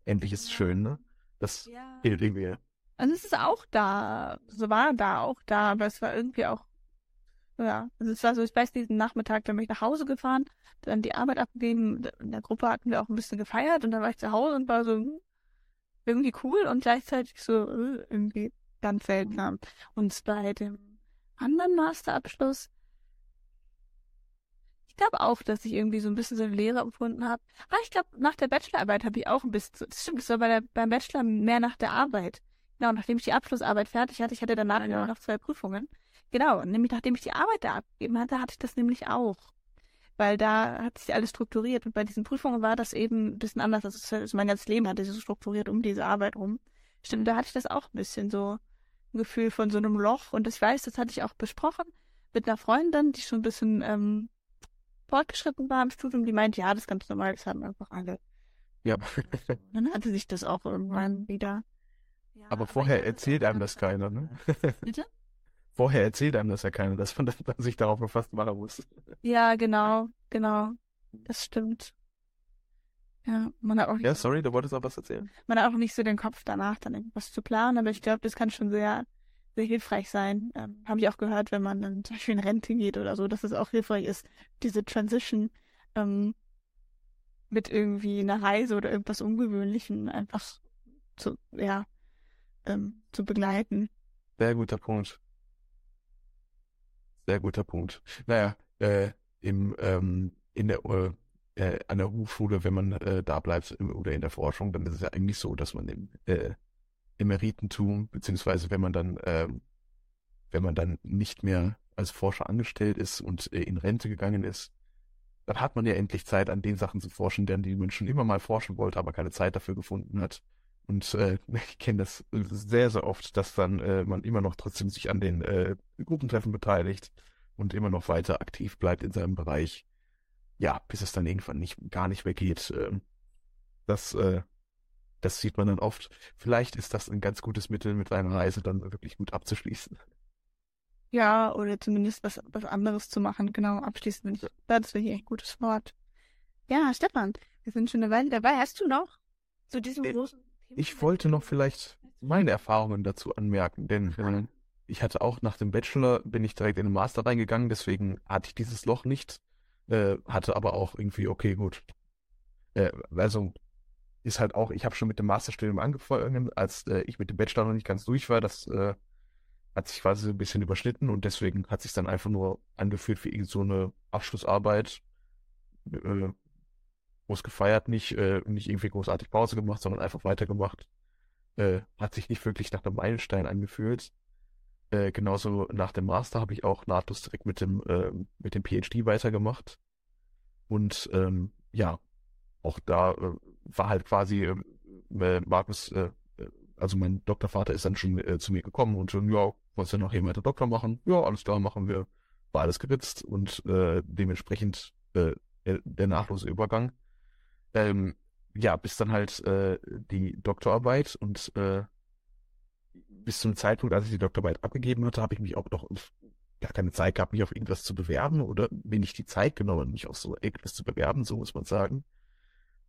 Endlich ist es schön, ne? Das ja. fehlt irgendwie. Also es ist auch da, so war da auch da, aber es war irgendwie auch, ja, also es war so, ich weiß, diesen Nachmittag, dann bin ich nach Hause gefahren, dann die Arbeit abgegeben, in der Gruppe hatten wir auch ein bisschen gefeiert und dann war ich zu Hause und war so, hm, irgendwie cool und gleichzeitig so, äh, irgendwie ganz seltsam. Und bei dem anderen Masterabschluss, ich glaube auch, dass ich irgendwie so ein bisschen so eine Lehre empfunden habe. Ah, ich glaube, nach der Bachelorarbeit habe ich auch ein bisschen, das stimmt, das war bei der, beim Bachelor mehr nach der Arbeit. Genau, nachdem ich die Abschlussarbeit fertig hatte, ich hatte danach ja. noch zwei Prüfungen. Genau, nämlich nachdem ich die Arbeit da abgegeben hatte, hatte ich das nämlich auch. Weil da hat sich alles strukturiert und bei diesen Prüfungen war das eben ein bisschen anders. Also mein ganzes Leben hatte sich so strukturiert um diese Arbeit rum. Stimmt, da hatte ich das auch ein bisschen so ein Gefühl von so einem Loch. Und ich weiß, das hatte ich auch besprochen mit einer Freundin, die schon ein bisschen ähm, fortgeschritten war im Studium, die meint, ja, das ist ganz normal, das haben einfach alle. Ja. dann hatte sich das auch irgendwann wieder. Ja, aber vorher aber erzählt einem das keiner, ne? [LAUGHS] Bitte? Vorher erzählt einem das ja keiner, dass man, sich darauf gefasst machen muss. Ja, genau, genau. Das stimmt. Ja, man hat auch nicht Ja, sorry, du wolltest auch was erzählen. Man hat auch nicht so den Kopf danach, dann irgendwas zu planen, aber ich glaube, das kann schon sehr, sehr hilfreich sein. Ähm, Habe ich auch gehört, wenn man dann zum Beispiel in Rente geht oder so, dass es auch hilfreich ist, diese Transition ähm, mit irgendwie einer Reise oder irgendwas Ungewöhnlichem einfach zu, ja, ähm, zu begleiten. Sehr guter Punkt. Sehr guter Punkt. Naja, äh, im, ähm, in der, äh, äh, an der Hochschule, wenn man äh, da bleibt im, oder in der Forschung, dann ist es ja eigentlich so, dass man im äh, Emeritentum, beziehungsweise wenn man dann, äh, wenn man dann nicht mehr als Forscher angestellt ist und äh, in Rente gegangen ist, dann hat man ja endlich Zeit, an den Sachen zu forschen, deren die man schon immer mal forschen wollte, aber keine Zeit dafür gefunden hat. Und äh, [LAUGHS] ich kenne das sehr, sehr oft, dass dann äh, man immer noch trotzdem sich an den äh, Gruppentreffen beteiligt und immer noch weiter aktiv bleibt in seinem Bereich ja, bis es dann irgendwann nicht, gar nicht mehr geht. Ähm, das, äh, das sieht man dann oft. Vielleicht ist das ein ganz gutes Mittel, mit einer Reise dann wirklich gut abzuschließen. Ja, oder zumindest was, was anderes zu machen. Genau, abschließen. Ich, das wäre hier ein gutes Wort. Ja, Stefan, wir sind schon eine Weile dabei. Hast du noch zu diesem äh, großen Thema? Ich wollte noch vielleicht meine Erfahrungen dazu anmerken, denn äh, ich hatte auch nach dem Bachelor, bin ich direkt in den Master reingegangen, deswegen hatte ich dieses Loch nicht. Äh, hatte aber auch irgendwie, okay, gut. Äh, also ist halt auch, ich habe schon mit dem Masterstudium angefangen, als äh, ich mit dem Bachelor noch nicht ganz durch war. Das äh, hat sich quasi ein bisschen überschnitten und deswegen hat sich dann einfach nur angeführt für irgend so eine Abschlussarbeit. Äh, groß gefeiert, nicht, äh, nicht irgendwie großartig Pause gemacht, sondern einfach weitergemacht. Äh, hat sich nicht wirklich nach einem Meilenstein angefühlt. Äh, genauso nach dem Master habe ich auch nahtlos direkt mit dem, äh, mit dem PhD weitergemacht. Und ähm, ja, auch da äh, war halt quasi ähm, äh, Markus, äh, äh, also mein Doktorvater ist dann schon äh, zu mir gekommen und schon, ja, wolltest du noch jemand weiter Doktor machen? Ja, alles klar, machen wir. War alles geritzt und äh, dementsprechend äh, der, der nachlose Übergang. Ähm, ja, bis dann halt äh, die Doktorarbeit und äh, bis zum Zeitpunkt, als ich die Doktorarbeit abgegeben hatte, habe ich mich auch noch gar keine Zeit gehabt, mich auf irgendwas zu bewerben oder mir nicht die Zeit genommen, mich auf so irgendwas zu bewerben, so muss man sagen.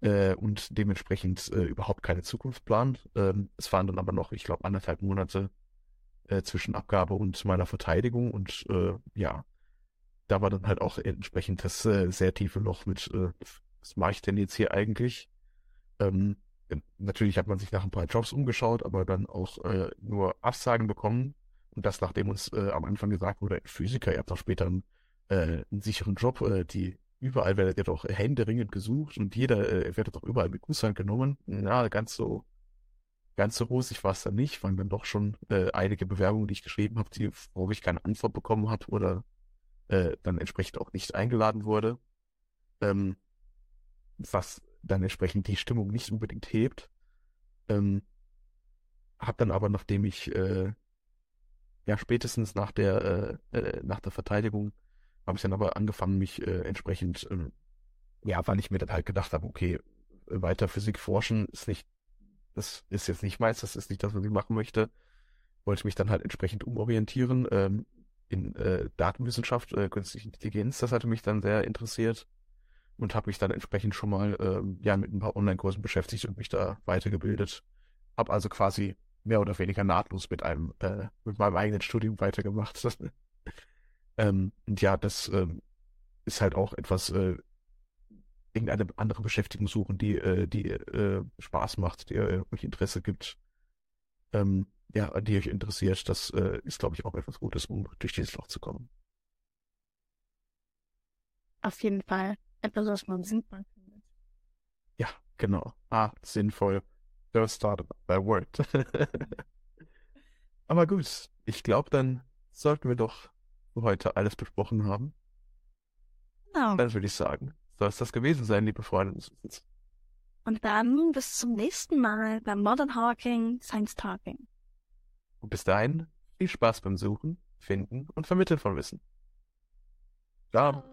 Äh, und dementsprechend äh, überhaupt keine Zukunft planen. Ähm, es waren dann aber noch, ich glaube, anderthalb Monate äh, zwischen Abgabe und meiner Verteidigung und äh, ja, da war dann halt auch entsprechend das äh, sehr tiefe Loch mit, äh, was mache ich denn jetzt hier eigentlich? Ähm, Natürlich hat man sich nach ein paar Jobs umgeschaut, aber dann auch nur Absagen bekommen. Und das, nachdem uns am Anfang gesagt wurde, Physiker, ihr habt doch später einen, einen sicheren Job, die überall werdet ihr doch händeringend gesucht und jeder äh, werdet doch überall mit Kusshand genommen. Na, ganz so, ganz so rosig war es dann nicht, waren dann doch schon äh, einige Bewerbungen, die ich geschrieben habe, die, worauf ich keine Antwort bekommen habe oder äh, dann entsprechend auch nicht eingeladen wurde. Ähm, was dann entsprechend die Stimmung nicht unbedingt hebt. Ähm, hab dann aber, nachdem ich äh, ja spätestens nach der äh, äh, nach der Verteidigung habe ich dann aber angefangen, mich äh, entsprechend äh, ja, weil ich mir dann halt gedacht habe, okay, weiter Physik forschen ist nicht, das ist jetzt nicht meins, das ist nicht das, was ich machen möchte. Wollte mich dann halt entsprechend umorientieren ähm, in äh, Datenwissenschaft, äh, künstliche Intelligenz. Das hatte mich dann sehr interessiert und habe mich dann entsprechend schon mal ähm, ja mit ein paar Online-Kursen beschäftigt und mich da weitergebildet. Hab also quasi mehr oder weniger nahtlos mit einem äh, mit meinem eigenen Studium weitergemacht. [LAUGHS] ähm, und ja, das ähm, ist halt auch etwas äh, irgendeine andere Beschäftigung suchen, die, äh, die äh, Spaß macht, die äh, euch Interesse gibt, ähm, ja, die euch interessiert. Das äh, ist, glaube ich, auch etwas Gutes, um durch dieses Loch zu kommen. Auf jeden Fall. Etwas, was man sinnvoll findet. Ja, genau. Ah, sinnvoll. First started by word. [LAUGHS] Aber gut, ich glaube, dann sollten wir doch heute alles besprochen haben. Genau. Dann würde ich sagen, soll es das gewesen sein, liebe Freunde. Und dann bis zum nächsten Mal beim Modern Hawking Science Talking. Und bis dahin, viel Spaß beim Suchen, Finden und Vermitteln von Wissen. Ciao.